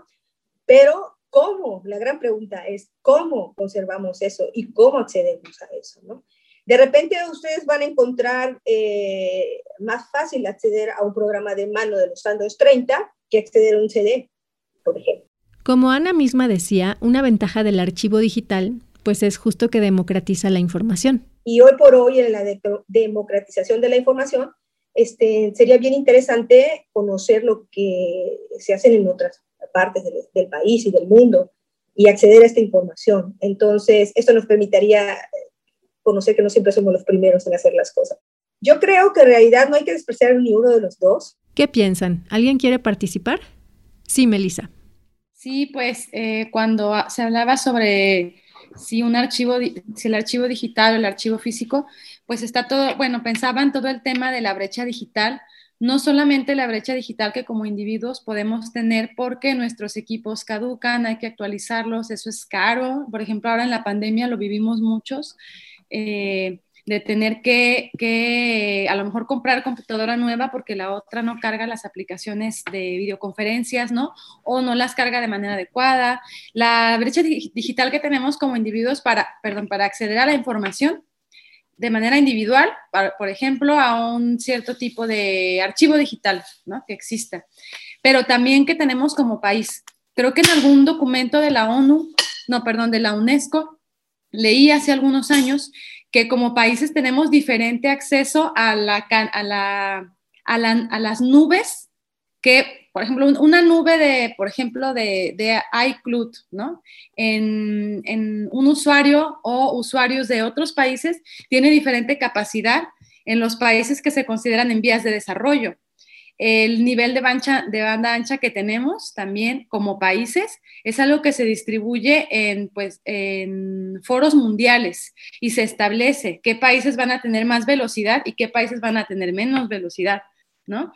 pero ¿cómo? La gran pregunta es ¿cómo conservamos eso y cómo accedemos a eso? ¿no? De repente ustedes van a encontrar eh, más fácil acceder a un programa de mano de los Android 30 que acceder a un CD, por ejemplo. Como Ana misma decía, una ventaja del archivo digital pues es justo que democratiza la información. Y hoy por hoy en la democratización de la información, este, sería bien interesante conocer lo que se hace en otras partes del, país y del mundo y acceder a esta información. Entonces, esto nos permitiría conocer que no siempre somos los primeros en hacer las cosas. Yo creo que en realidad no hay que despreciar ni uno de los dos. ¿Qué piensan? ¿Alguien quiere participar? Sí, Melissa. Sí, pues eh, cuando se hablaba sobre si un archivo, si el archivo digital o el archivo físico, pues está todo, bueno, pensaban todo el tema de la brecha digital, no solamente la brecha digital que como individuos podemos tener porque nuestros equipos caducan, hay que actualizarlos, eso es caro, por ejemplo, ahora en la pandemia lo vivimos muchos. Eh, de tener que, a lo mejor comprar computadora nueva porque la otra no carga las aplicaciones de videoconferencias, ¿no? O no las carga de manera adecuada. La brecha digital que tenemos como individuos para, perdón, para acceder a la información de manera individual, por ejemplo, a un cierto tipo de archivo digital, ¿no? Que exista. Pero también que tenemos como país. Creo que en algún documento de la ONU, no, perdón, de la UNESCO, leí hace algunos años que como países tenemos diferente acceso a, la, a, la, a, las nubes que, por ejemplo, una nube de, por ejemplo, de, de iCloud, ¿no? En, en, un usuario o usuarios de otros países tiene diferente capacidad en los países que se consideran en vías de desarrollo el nivel de, de, banda ancha que tenemos también como países es algo que se distribuye en, pues, en foros mundiales y se establece qué países van a tener más velocidad y qué países van a tener menos velocidad, ¿no?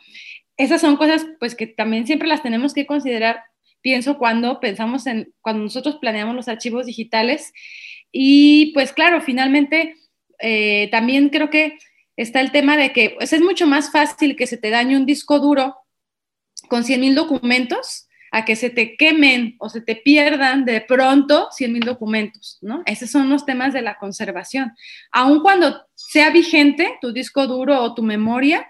Esas son cosas pues que también siempre las tenemos que considerar, pienso, cuando pensamos en, cuando nosotros planeamos los archivos digitales y pues claro, finalmente eh, también creo que está el tema de que pues, es mucho más fácil que se te dañe un disco duro con 100 mil documentos a que se te quemen o se te pierdan de pronto 100 mil documentos, ¿no? Esos son los temas de la conservación. Aun cuando sea vigente tu disco duro o tu memoria,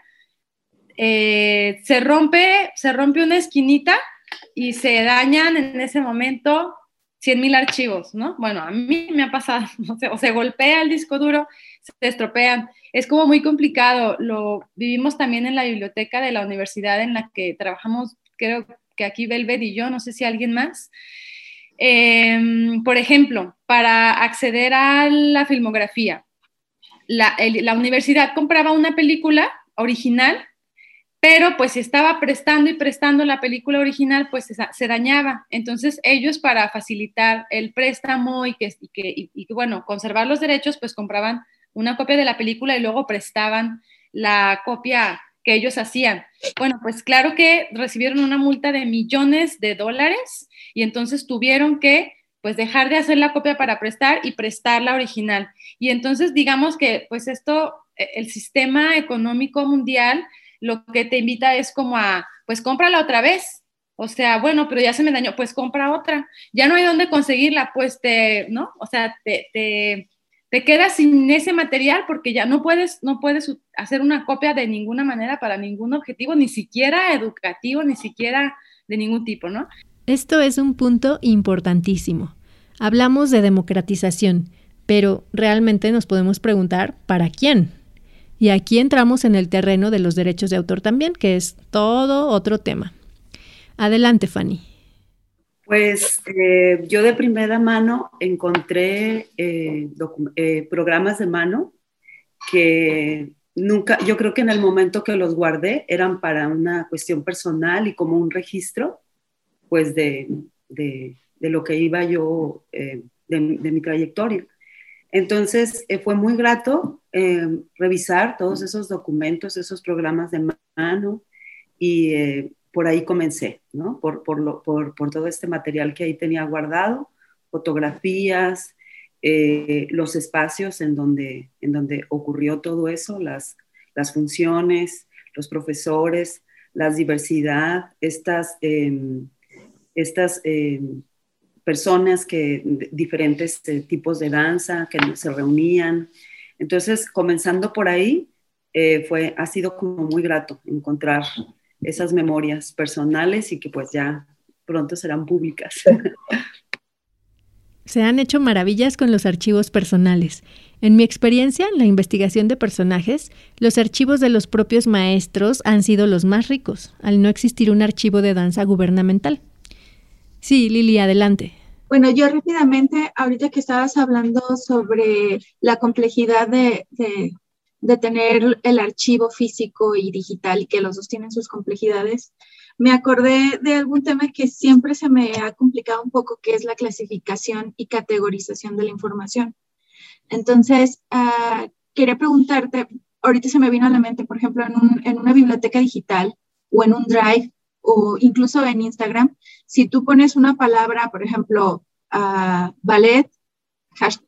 eh, se, rompe, se rompe una esquinita y se dañan en ese momento 100 mil archivos, ¿no? Bueno, a mí me ha pasado, (laughs) no o se golpea el disco duro, se estropean es como muy complicado. Lo vivimos también en la biblioteca de la universidad en la que trabajamos, creo que aquí Belved y yo, no sé si alguien más. Em, por ejemplo, para acceder a la filmografía, la, la universidad compraba una película original pero pues si estaba prestando y prestando la película original, pues se, dañaba. Entonces ellos para facilitar el préstamo y que, bueno, conservar los derechos, pues compraban una copia de la película y luego prestaban la copia que ellos hacían. Bueno, pues claro que recibieron una multa de millones de dólares y entonces tuvieron que pues dejar de hacer la copia para prestar y prestar la original. Y entonces digamos que pues esto, e, el sistema económico mundial lo que te invita es como a, pues cómprala otra vez. O sea, bueno, pero ya se me dañó, pues compra otra. Ya no hay dónde conseguirla, pues te, ¿no? O sea, te, te, te quedas sin ese material porque ya no puedes, no puedes hacer una copia de ninguna manera para ningún objetivo, ni siquiera educativo, ni siquiera de ningún tipo, ¿no? Esto es un punto importantísimo. Hablamos de democratización, pero realmente nos podemos preguntar, ¿para quién? Y aquí entramos en el terreno de los derechos de autor también, que es todo otro tema. Adelante, Fanny. Pues eh, yo de primera mano encontré eh, eh, programas de mano que nunca, yo creo que en el momento que los guardé eran para una cuestión personal y como un registro, pues de, lo que iba yo, de, de mi trayectoria. Entonces, fue muy grato eh, revisar todos esos documentos, esos programas de mano y eh, por ahí comencé, ¿no? Por, todo este material que ahí tenía guardado, fotografías, los espacios en donde, en donde ocurrió todo eso, las, las funciones, los profesores, la diversidad, estas, em, estas em, personas que, diferentes eh, tipos de danza que se reunían. Entonces, comenzando por ahí, eh, fue, ha sido como muy grato encontrar esas memorias personales y que pues ya pronto serán públicas. Se han hecho maravillas con los archivos personales. En mi experiencia en la investigación de personajes, los archivos de los propios maestros han sido los más ricos, al no existir un archivo de danza gubernamental. Sí, Lili, adelante. Bueno, yo rápidamente, ahorita que estabas hablando sobre la complejidad de, de, tener el archivo físico y digital y que los dos tienen sus complejidades, me acordé de algún tema que siempre se me ha complicado un poco, que es la clasificación y categorización de la información. Entonces, uh, quería preguntarte, ahorita se me vino a la mente, por ejemplo, en, un, en una biblioteca digital o en un drive, o incluso en Instagram, si tú pones una palabra, por ejemplo, ballet,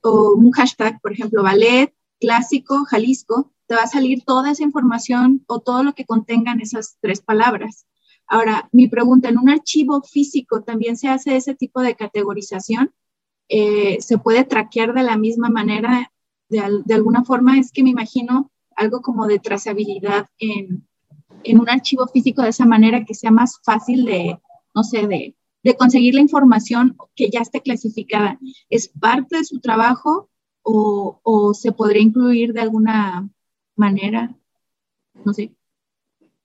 o un hashtag, por ejemplo, ballet, clásico, Jalisco, te va a salir toda esa información o todo lo que contengan esas tres palabras. Ahora, mi pregunta, ¿en un archivo físico también se hace ese tipo de categorización? Eh, ¿Se puede traquear de la misma manera? De, de, alguna forma, es que me imagino algo como de trazabilidad en, en un archivo físico de esa manera que sea más fácil de, no sé, de, conseguir la información que ya esté clasificada. ¿Es parte de su trabajo o, se podría incluir de alguna manera? No sé.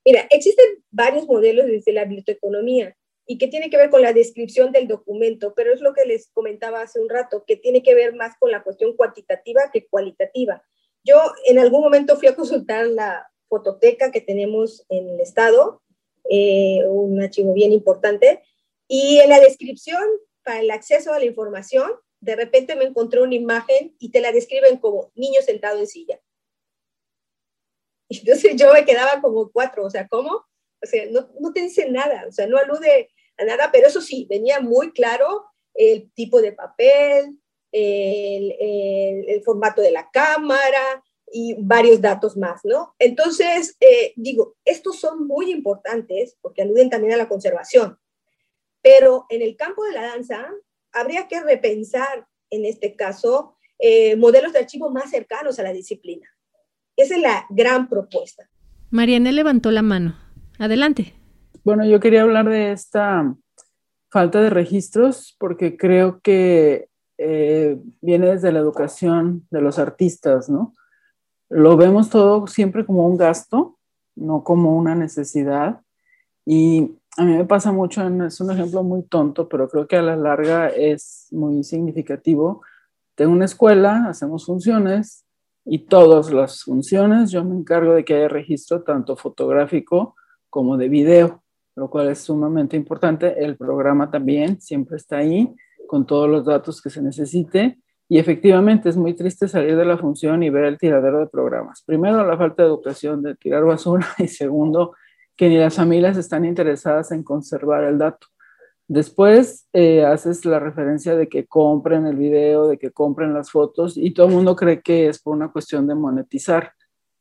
Mira, existen varios modelos desde la biblioteconomía y que tiene que ver con la descripción del documento, pero es lo que les comentaba hace un rato, que tiene que ver más con la cuestión cuantitativa que cualitativa. Yo en algún momento fui a consultar la, fototeca que tenemos en el estado, eh, un archivo bien importante, y en la descripción para el acceso a la información, de repente me encontré una imagen y te la describen como niño sentado en silla. (laughs) Entonces yo me quedaba como cuatro, o sea, ¿cómo? O sea, no, no te dice nada, o sea, no alude a nada, pero eso sí, venía muy claro el tipo de papel, el, el, el formato de la cámara, y varios datos más, ¿no? Entonces, eh, digo, estos son muy importantes porque aluden también a la conservación, pero en el campo de la danza habría que repensar, en este caso, eh, modelos de archivo más cercanos a la disciplina. Esa es la gran propuesta. Mariana levantó la mano. Adelante. Bueno, yo quería hablar de esta falta de registros porque creo que eh, viene desde la educación de los artistas, ¿no? Lo vemos todo siempre como un gasto, no como una necesidad. Y a mí me pasa mucho, es un ejemplo muy tonto, pero creo que a la larga es muy significativo. Tengo una escuela, hacemos funciones y todas las funciones yo me encargo de que haya registro tanto fotográfico como de video, lo cual es sumamente importante. El programa también siempre está ahí con todos los datos que se necesite. Y efectivamente es muy triste salir de la función y ver el tiradero de programas. Primero, la falta de educación de tirar basura (laughs) y segundo, que ni las familias están interesadas en conservar el dato. Después eh, haces la referencia de que compren el video, de que compren las fotos y todo el mundo cree que es por una cuestión de monetizar,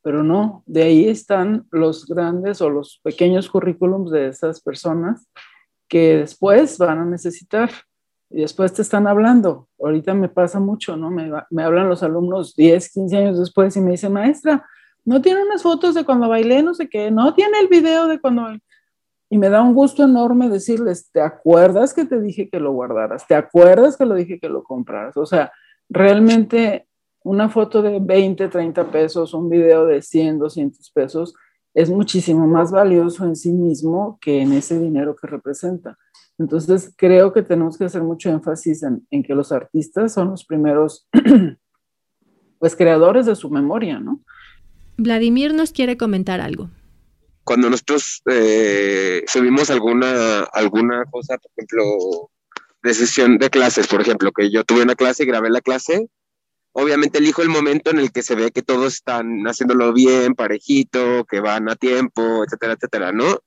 pero no, de ahí están los grandes o los pequeños currículums de esas personas que después van a necesitar y después te están hablando. Ahorita me pasa mucho, ¿no? Me, me hablan los alumnos 10, 15 años después y me dicen, maestra, no tiene unas fotos de cuando bailé, no sé qué, no tiene el video de cuando y me da un gusto enorme decirles, ¿te acuerdas que te dije que lo guardaras? ¿Te acuerdas que lo dije que lo compraras? O sea, realmente una foto de 20, 30 pesos, un video de 100, 200 pesos, es muchísimo más valioso en sí mismo que en ese dinero que representa. Entonces, creo que tenemos que hacer mucho énfasis en, en que los artistas son los primeros, (clears throat) pues, creadores de su memoria, ¿no? Vladimir nos quiere comentar algo cuando nosotros eh, subimos alguna, alguna cosa, por ejemplo, de sesión de clases, por ejemplo, que yo tuve una clase y grabé la clase, obviamente elijo el momento en el que se ve que todos están haciéndolo bien, parejito, que van a tiempo, etcétera, etcétera, ¿no?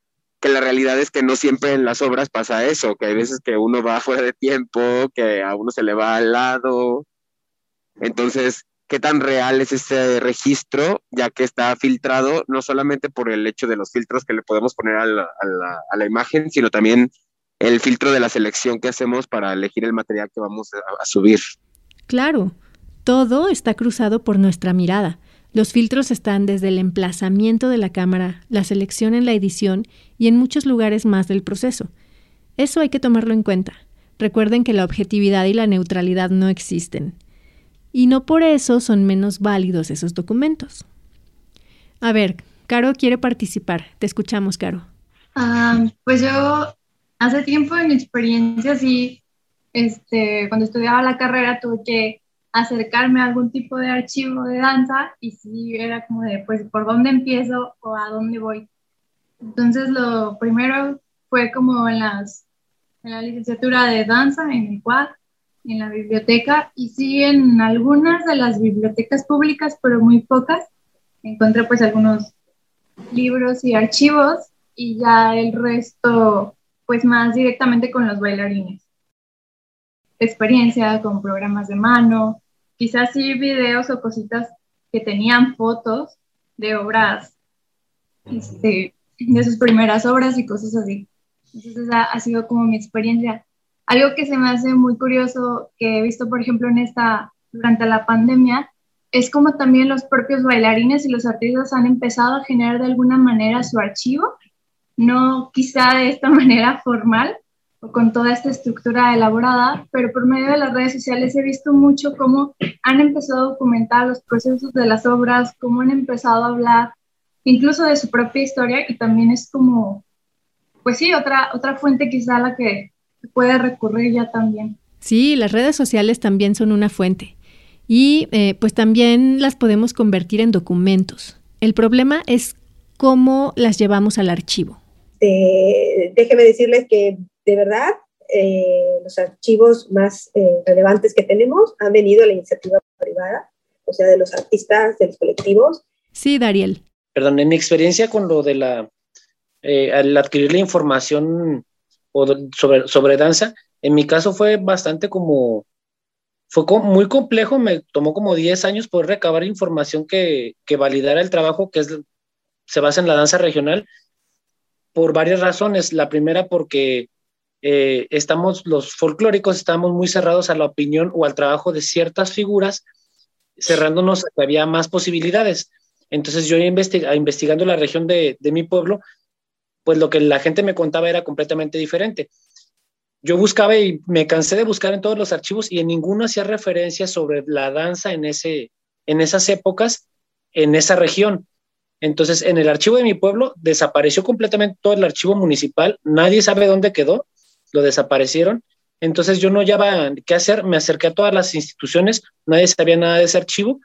Que la realidad es que no siempre en las obras pasa eso, que hay veces que uno va (laughs) fuera de tiempo, que a uno se le va al lado. Entonces, qué tan real es ese registro, ya que está filtrado no solamente por el hecho de los filtros que le podemos poner a la, imagen, sino también el filtro de la selección que hacemos para elegir el material que vamos a, subir. Claro, todo está cruzado por nuestra mirada. Los filtros están desde el emplazamiento de la cámara, la selección en la edición y en muchos lugares más del proceso. Eso hay que tomarlo en cuenta. Recuerden que la objetividad y la neutralidad no existen y no por eso son menos válidos esos documentos. A ver, Caro quiere participar. Te escuchamos, Caro. Ah, pues yo hace tiempo en mi experiencia, sí, este, cuando estudiaba la carrera tuve que acercarme a algún tipo de archivo de danza y sí era como de, pues, ¿por dónde empiezo o a dónde voy? Entonces, lo primero fue como en, las, la licenciatura de danza, en el quad, en la biblioteca y sí en algunas de las bibliotecas públicas, pero muy pocas. Encontré pues algunos libros y archivos y ya el resto pues más directamente con los bailarines. Experiencia con programas de mano, quizás sí videos o cositas que tenían fotos de obras, este, de sus primeras obras y cosas así. Entonces esa ha sido como mi experiencia. Algo que se me hace muy curioso que he visto, por ejemplo, en esta, durante la pandemia, es como también los propios bailarines y los artistas han empezado a generar de alguna manera su archivo, no quizá de esta (laughs) manera formal o con toda esta estructura elaborada, pero por medio de las redes sociales he visto mucho cómo han empezado a documentar los procesos de las obras, cómo han empezado a hablar incluso de su propia historia y también es como, pues sí, otra, otra fuente quizá a la que puede recurrir ya también. Sí, las redes sociales también son una fuente y eh, pues también las podemos convertir en documentos. El problema es cómo las llevamos al archivo. Eh, déjeme decirles que de verdad eh, los archivos más relevantes que tenemos han venido a la iniciativa privada, o sea, de los artistas, de los colectivos. Sí, Dariel. Perdón, en mi experiencia con lo de la, al adquirir la información o sobre, sobre danza. En mi caso fue bastante como, fue muy complejo, me tomó como 10 años poder recabar información que, que validara el trabajo que es, se basa en la danza regional por varias razones. La primera porque eh, estamos, los folclóricos estamos muy cerrados a la opinión o al trabajo de ciertas figuras, cerrándonos a que había más posibilidades. Entonces yo investigando la región de, de mi pueblo, pues lo que la gente me contaba era completamente diferente. Yo buscaba y me cansé de buscar en todos los archivos y en ninguno hacía referencia sobre la danza en, ese, en esas épocas, en esa región. Entonces, en el archivo de mi pueblo desapareció completamente todo el archivo municipal, nadie sabe dónde quedó, lo desaparecieron. Entonces yo no había qué hacer, me acerqué a todas las instituciones, nadie sabía nada de ese archivo.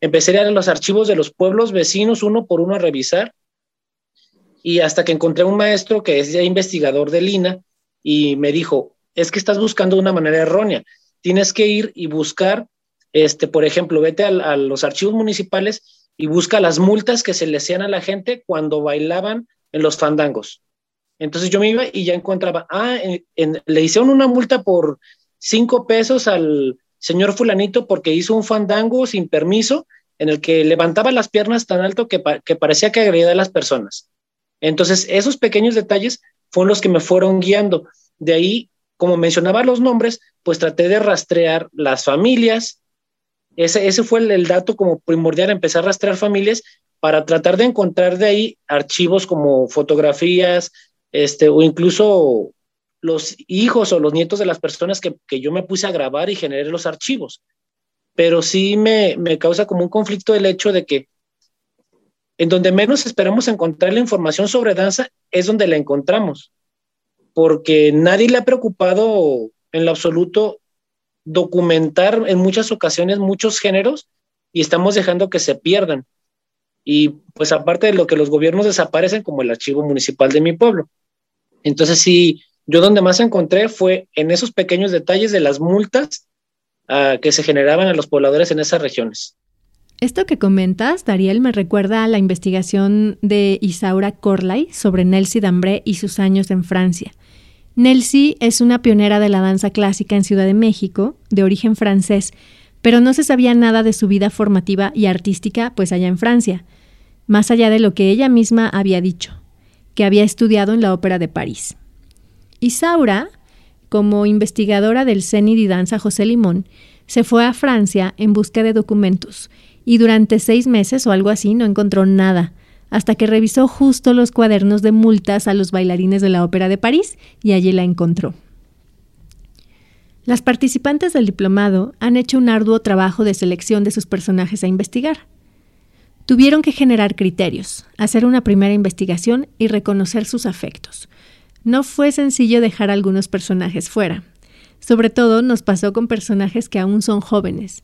Empecé a ir a los archivos de los pueblos vecinos uno por uno a revisar Y hasta que encontré un maestro que es investigador de Lina y me dijo, es que estás buscando de una manera errónea. Tienes que ir y buscar, este, por ejemplo, vete a, a los archivos municipales y busca las multas que se le hacían a la gente cuando bailaban en los fandangos. Entonces yo me iba y ya encontraba, ah, le hicieron una multa por cinco pesos al señor fulanito porque hizo un fandango sin permiso en el que levantaba las piernas tan alto que, que parecía que agredía a las personas. Entonces esos pequeños detalles fueron los que me fueron guiando. De ahí, como mencionaba los nombres, pues traté de rastrear las familias. Ese, ese fue el, el dato como primordial, empezar a rastrear familias para tratar de encontrar de ahí archivos como fotografías, este, o incluso los hijos o los nietos de las personas que, que yo me puse a grabar y generé los archivos. Pero sí me, me causa como un conflicto el hecho de que en donde menos esperamos encontrar la información sobre danza es donde la encontramos, porque nadie le ha preocupado en lo absoluto documentar en muchas ocasiones muchos géneros y estamos dejando que se pierdan. Y pues aparte de lo que los gobiernos desaparecen como el archivo municipal de mi pueblo. Entonces sí, yo donde más encontré fue en esos pequeños detalles de las multas uh, que se generaban a los pobladores en esas regiones. Esto que comentas, Dariel, me recuerda a la investigación de Isaura Corlay sobre Nelsie Dambré y sus años en Francia. Nelsie es una pionera de la danza clásica en Ciudad de México, de origen francés, pero no se sabía nada de su vida formativa y artística pues allá en Francia más allá de lo que ella misma había dicho, que había estudiado en la Ópera de París. Isaura, como investigadora del CENI de Danza José Limón, se fue a Francia en busca de documentos y durante seis meses o algo así no encontró nada, hasta que revisó justo los cuadernos de multas a los bailarines de la Ópera de París y allí la encontró. Las participantes del diplomado han hecho un arduo trabajo de selección de sus personajes a investigar. Tuvieron que generar criterios, hacer una primera investigación y reconocer sus afectos. No fue sencillo dejar algunos personajes fuera. Sobre todo nos pasó con personajes que aún son jóvenes.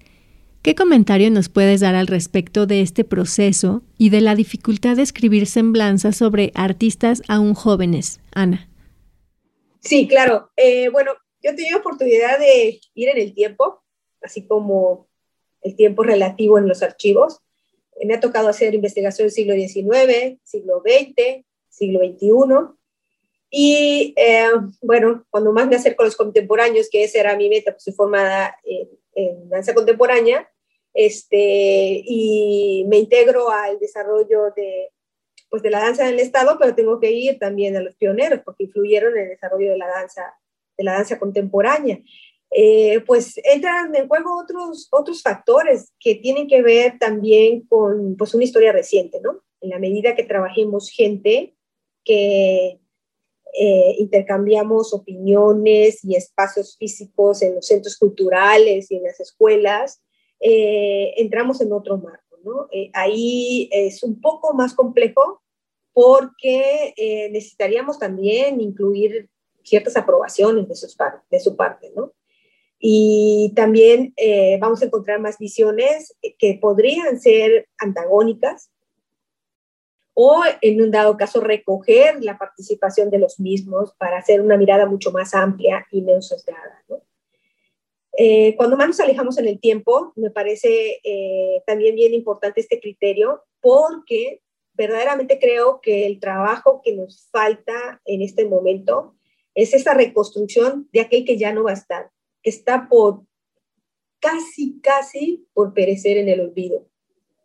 ¿Qué comentario nos puedes dar al respecto de este proceso y de la dificultad de escribir semblanzas sobre artistas aún jóvenes, Ana? Sí, claro. Eh, bueno, yo he tenido oportunidad de ir en el tiempo, así como el tiempo relativo en los archivos me ha tocado hacer investigación del siglo XIX, siglo XX, siglo XXI. Y eh, bueno, cuando más me acerco a los contemporáneos, que esa era mi meta, pues soy formada en, danza contemporánea, este, y me integro al desarrollo de, pues de la danza en el Estado, pero tengo que ir también a los pioneros, porque influyeron en el desarrollo de la danza, de la danza contemporánea. Eh, pues entran en juego otros, otros factores que tienen que ver también con pues, una historia reciente, ¿no? En la medida que trabajemos gente, que eh, intercambiamos opiniones y espacios físicos en los centros culturales y en las escuelas, eh, entramos en otro marco, ¿no? ahí es un poco más complejo porque necesitaríamos también incluir ciertas aprobaciones de, sus de su parte, ¿no? Y también eh, vamos a encontrar más visiones que podrían ser antagónicas o en un dado caso recoger la participación de los mismos para hacer una mirada mucho más amplia y menos sesgada. Eh, cuando más nos alejamos en el tiempo, me parece eh, también bien importante este criterio porque verdaderamente creo que el trabajo que nos falta en este momento es esa reconstrucción de aquel que ya no va a estar que está por casi, casi por perecer en el olvido.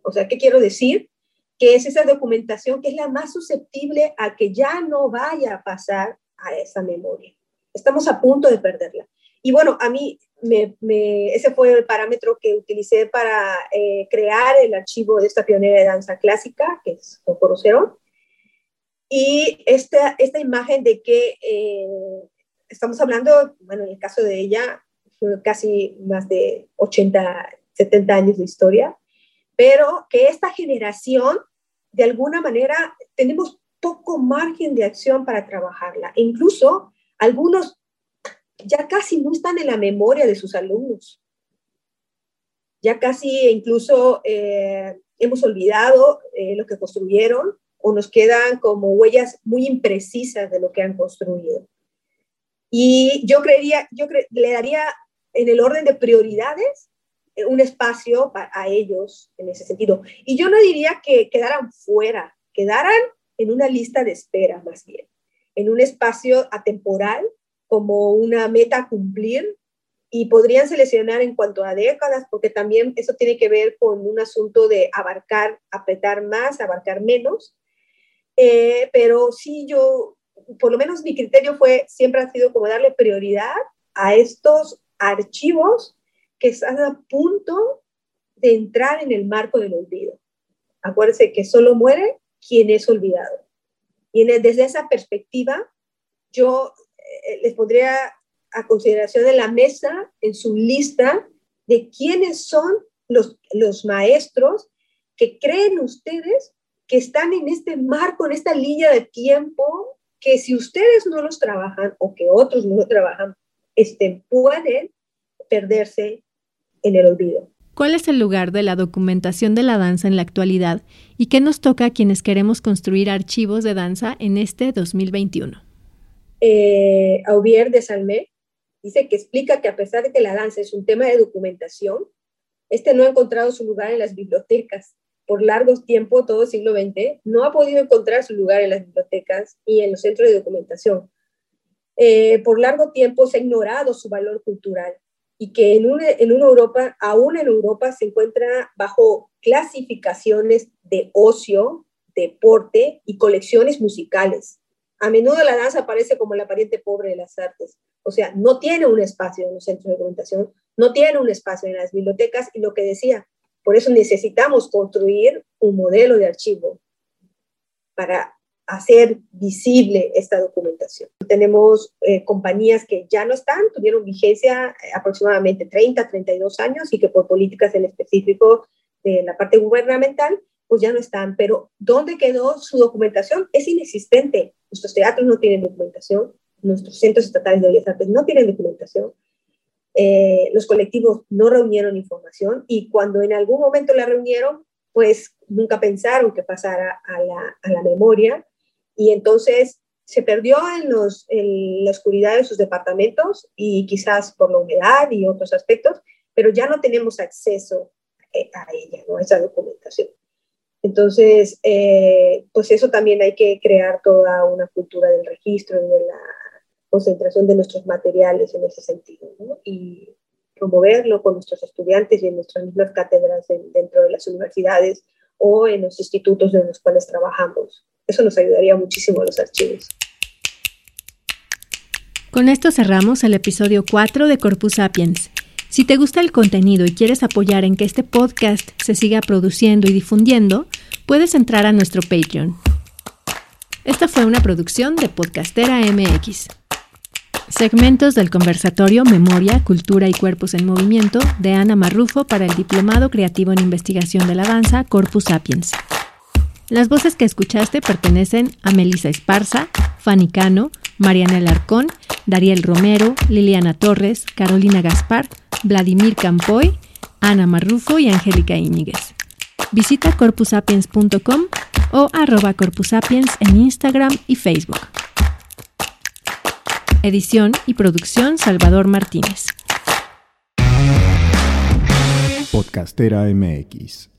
O sea, ¿qué quiero decir? Que es esa documentación que es la más susceptible a que ya no vaya a pasar a esa memoria. Estamos a punto de perderla. Y bueno, a mí me, ese fue el parámetro que utilicé para eh, crear el archivo de esta pionera de danza clásica, que es Coro Y esta, esta imagen de que eh, estamos hablando, bueno, en el caso de ella, casi más de 80, 70 años de historia, pero que esta generación, de alguna manera, tenemos poco margen de acción para trabajarla. E incluso algunos ya casi no están en la memoria de sus alumnos. Ya casi incluso eh, hemos olvidado eh, lo que construyeron o nos quedan como huellas muy imprecisas de lo que han construido. Y yo creería, yo le daría en el orden de prioridades eh, un espacio a ellos en ese sentido. Y yo no diría que quedaran fuera, quedaran en una lista de espera más bien, en un espacio atemporal como una meta a cumplir y podrían seleccionar en cuanto a décadas, porque también eso tiene que ver con un asunto de abarcar, apretar más, abarcar menos. Eh, pero sí, yo, por lo menos mi criterio fue, siempre ha sido como darle prioridad a estos archivos que están a punto de entrar en el marco del olvido. Acuérdense que solo muere quien es olvidado. Y desde esa perspectiva, yo eh, les pondría a consideración de la mesa en su lista de quiénes son los, los maestros que creen ustedes que están en este marco, en esta línea de tiempo, que si ustedes no los trabajan o que otros no lo trabajan, este, pueden perderse en el olvido. ¿Cuál es el lugar de la documentación de la danza en la actualidad y qué nos toca a quienes queremos construir archivos de danza en este 2021? Eh, Aubier de Salmé dice que explica que a pesar de que la danza es un tema de documentación, este no ha encontrado su lugar en las bibliotecas. Por largos tiempo, todo el siglo XX, no ha podido encontrar su lugar en las bibliotecas y en los centros de documentación. Eh, por largo tiempo se ha ignorado su valor cultural y que en una, en una Europa, aún en Europa, se encuentra bajo clasificaciones de ocio, deporte y colecciones musicales. A menudo la danza aparece como la pariente pobre de las artes, o sea, no tiene un espacio en los centros de documentación, no tiene un espacio en las bibliotecas y lo que decía, por eso necesitamos construir un modelo de archivo para hacer visible esta documentación. Tenemos eh, compañías que ya no están, tuvieron vigencia eh, aproximadamente 30, 32 años y que por políticas en específico de la parte gubernamental, pues ya no están. Pero ¿dónde quedó su documentación? Es inexistente. Nuestros teatros no tienen documentación, nuestros centros estatales de bellas artes no tienen documentación, eh, los colectivos no reunieron información y cuando en algún momento la reunieron, pues nunca pensaron que pasara a la, a la memoria y entonces se perdió en, los, en la oscuridad de sus departamentos y quizás por la humedad y otros aspectos, pero ya no tenemos acceso eh, a ella, ¿no? a esa documentación. Entonces, eh, pues eso también hay que crear toda una cultura del registro y de la concentración de nuestros materiales en ese sentido, ¿no? Y promoverlo con nuestros estudiantes y en nuestras mismas cátedras dentro de las universidades o en los institutos en los cuales trabajamos. Eso nos ayudaría muchísimo a los archivos. Con esto cerramos el episodio 4 de Corpus Sapiens. Si te gusta el contenido y quieres apoyar en que este podcast se siga produciendo y difundiendo, puedes entrar a nuestro Patreon. Esta fue una producción de Podcastera MX. Segmentos del conversatorio Memoria, Cultura y Cuerpos en Movimiento de Ana Marrufo para el Diplomado Creativo en Investigación de la Danza Corpus Sapiens. Las voces que escuchaste pertenecen a Melissa Esparza, Fanny Cano, Mariana Alarcón, Dariel Romero, Liliana Torres, Carolina Gaspar, Vladimir Campoy, Ana Marrufo y Angélica Íñiguez. Visita corpusapiens.com o arroba corpusapiens en Instagram y Facebook. Edición y producción Salvador Martínez. Podcastera MX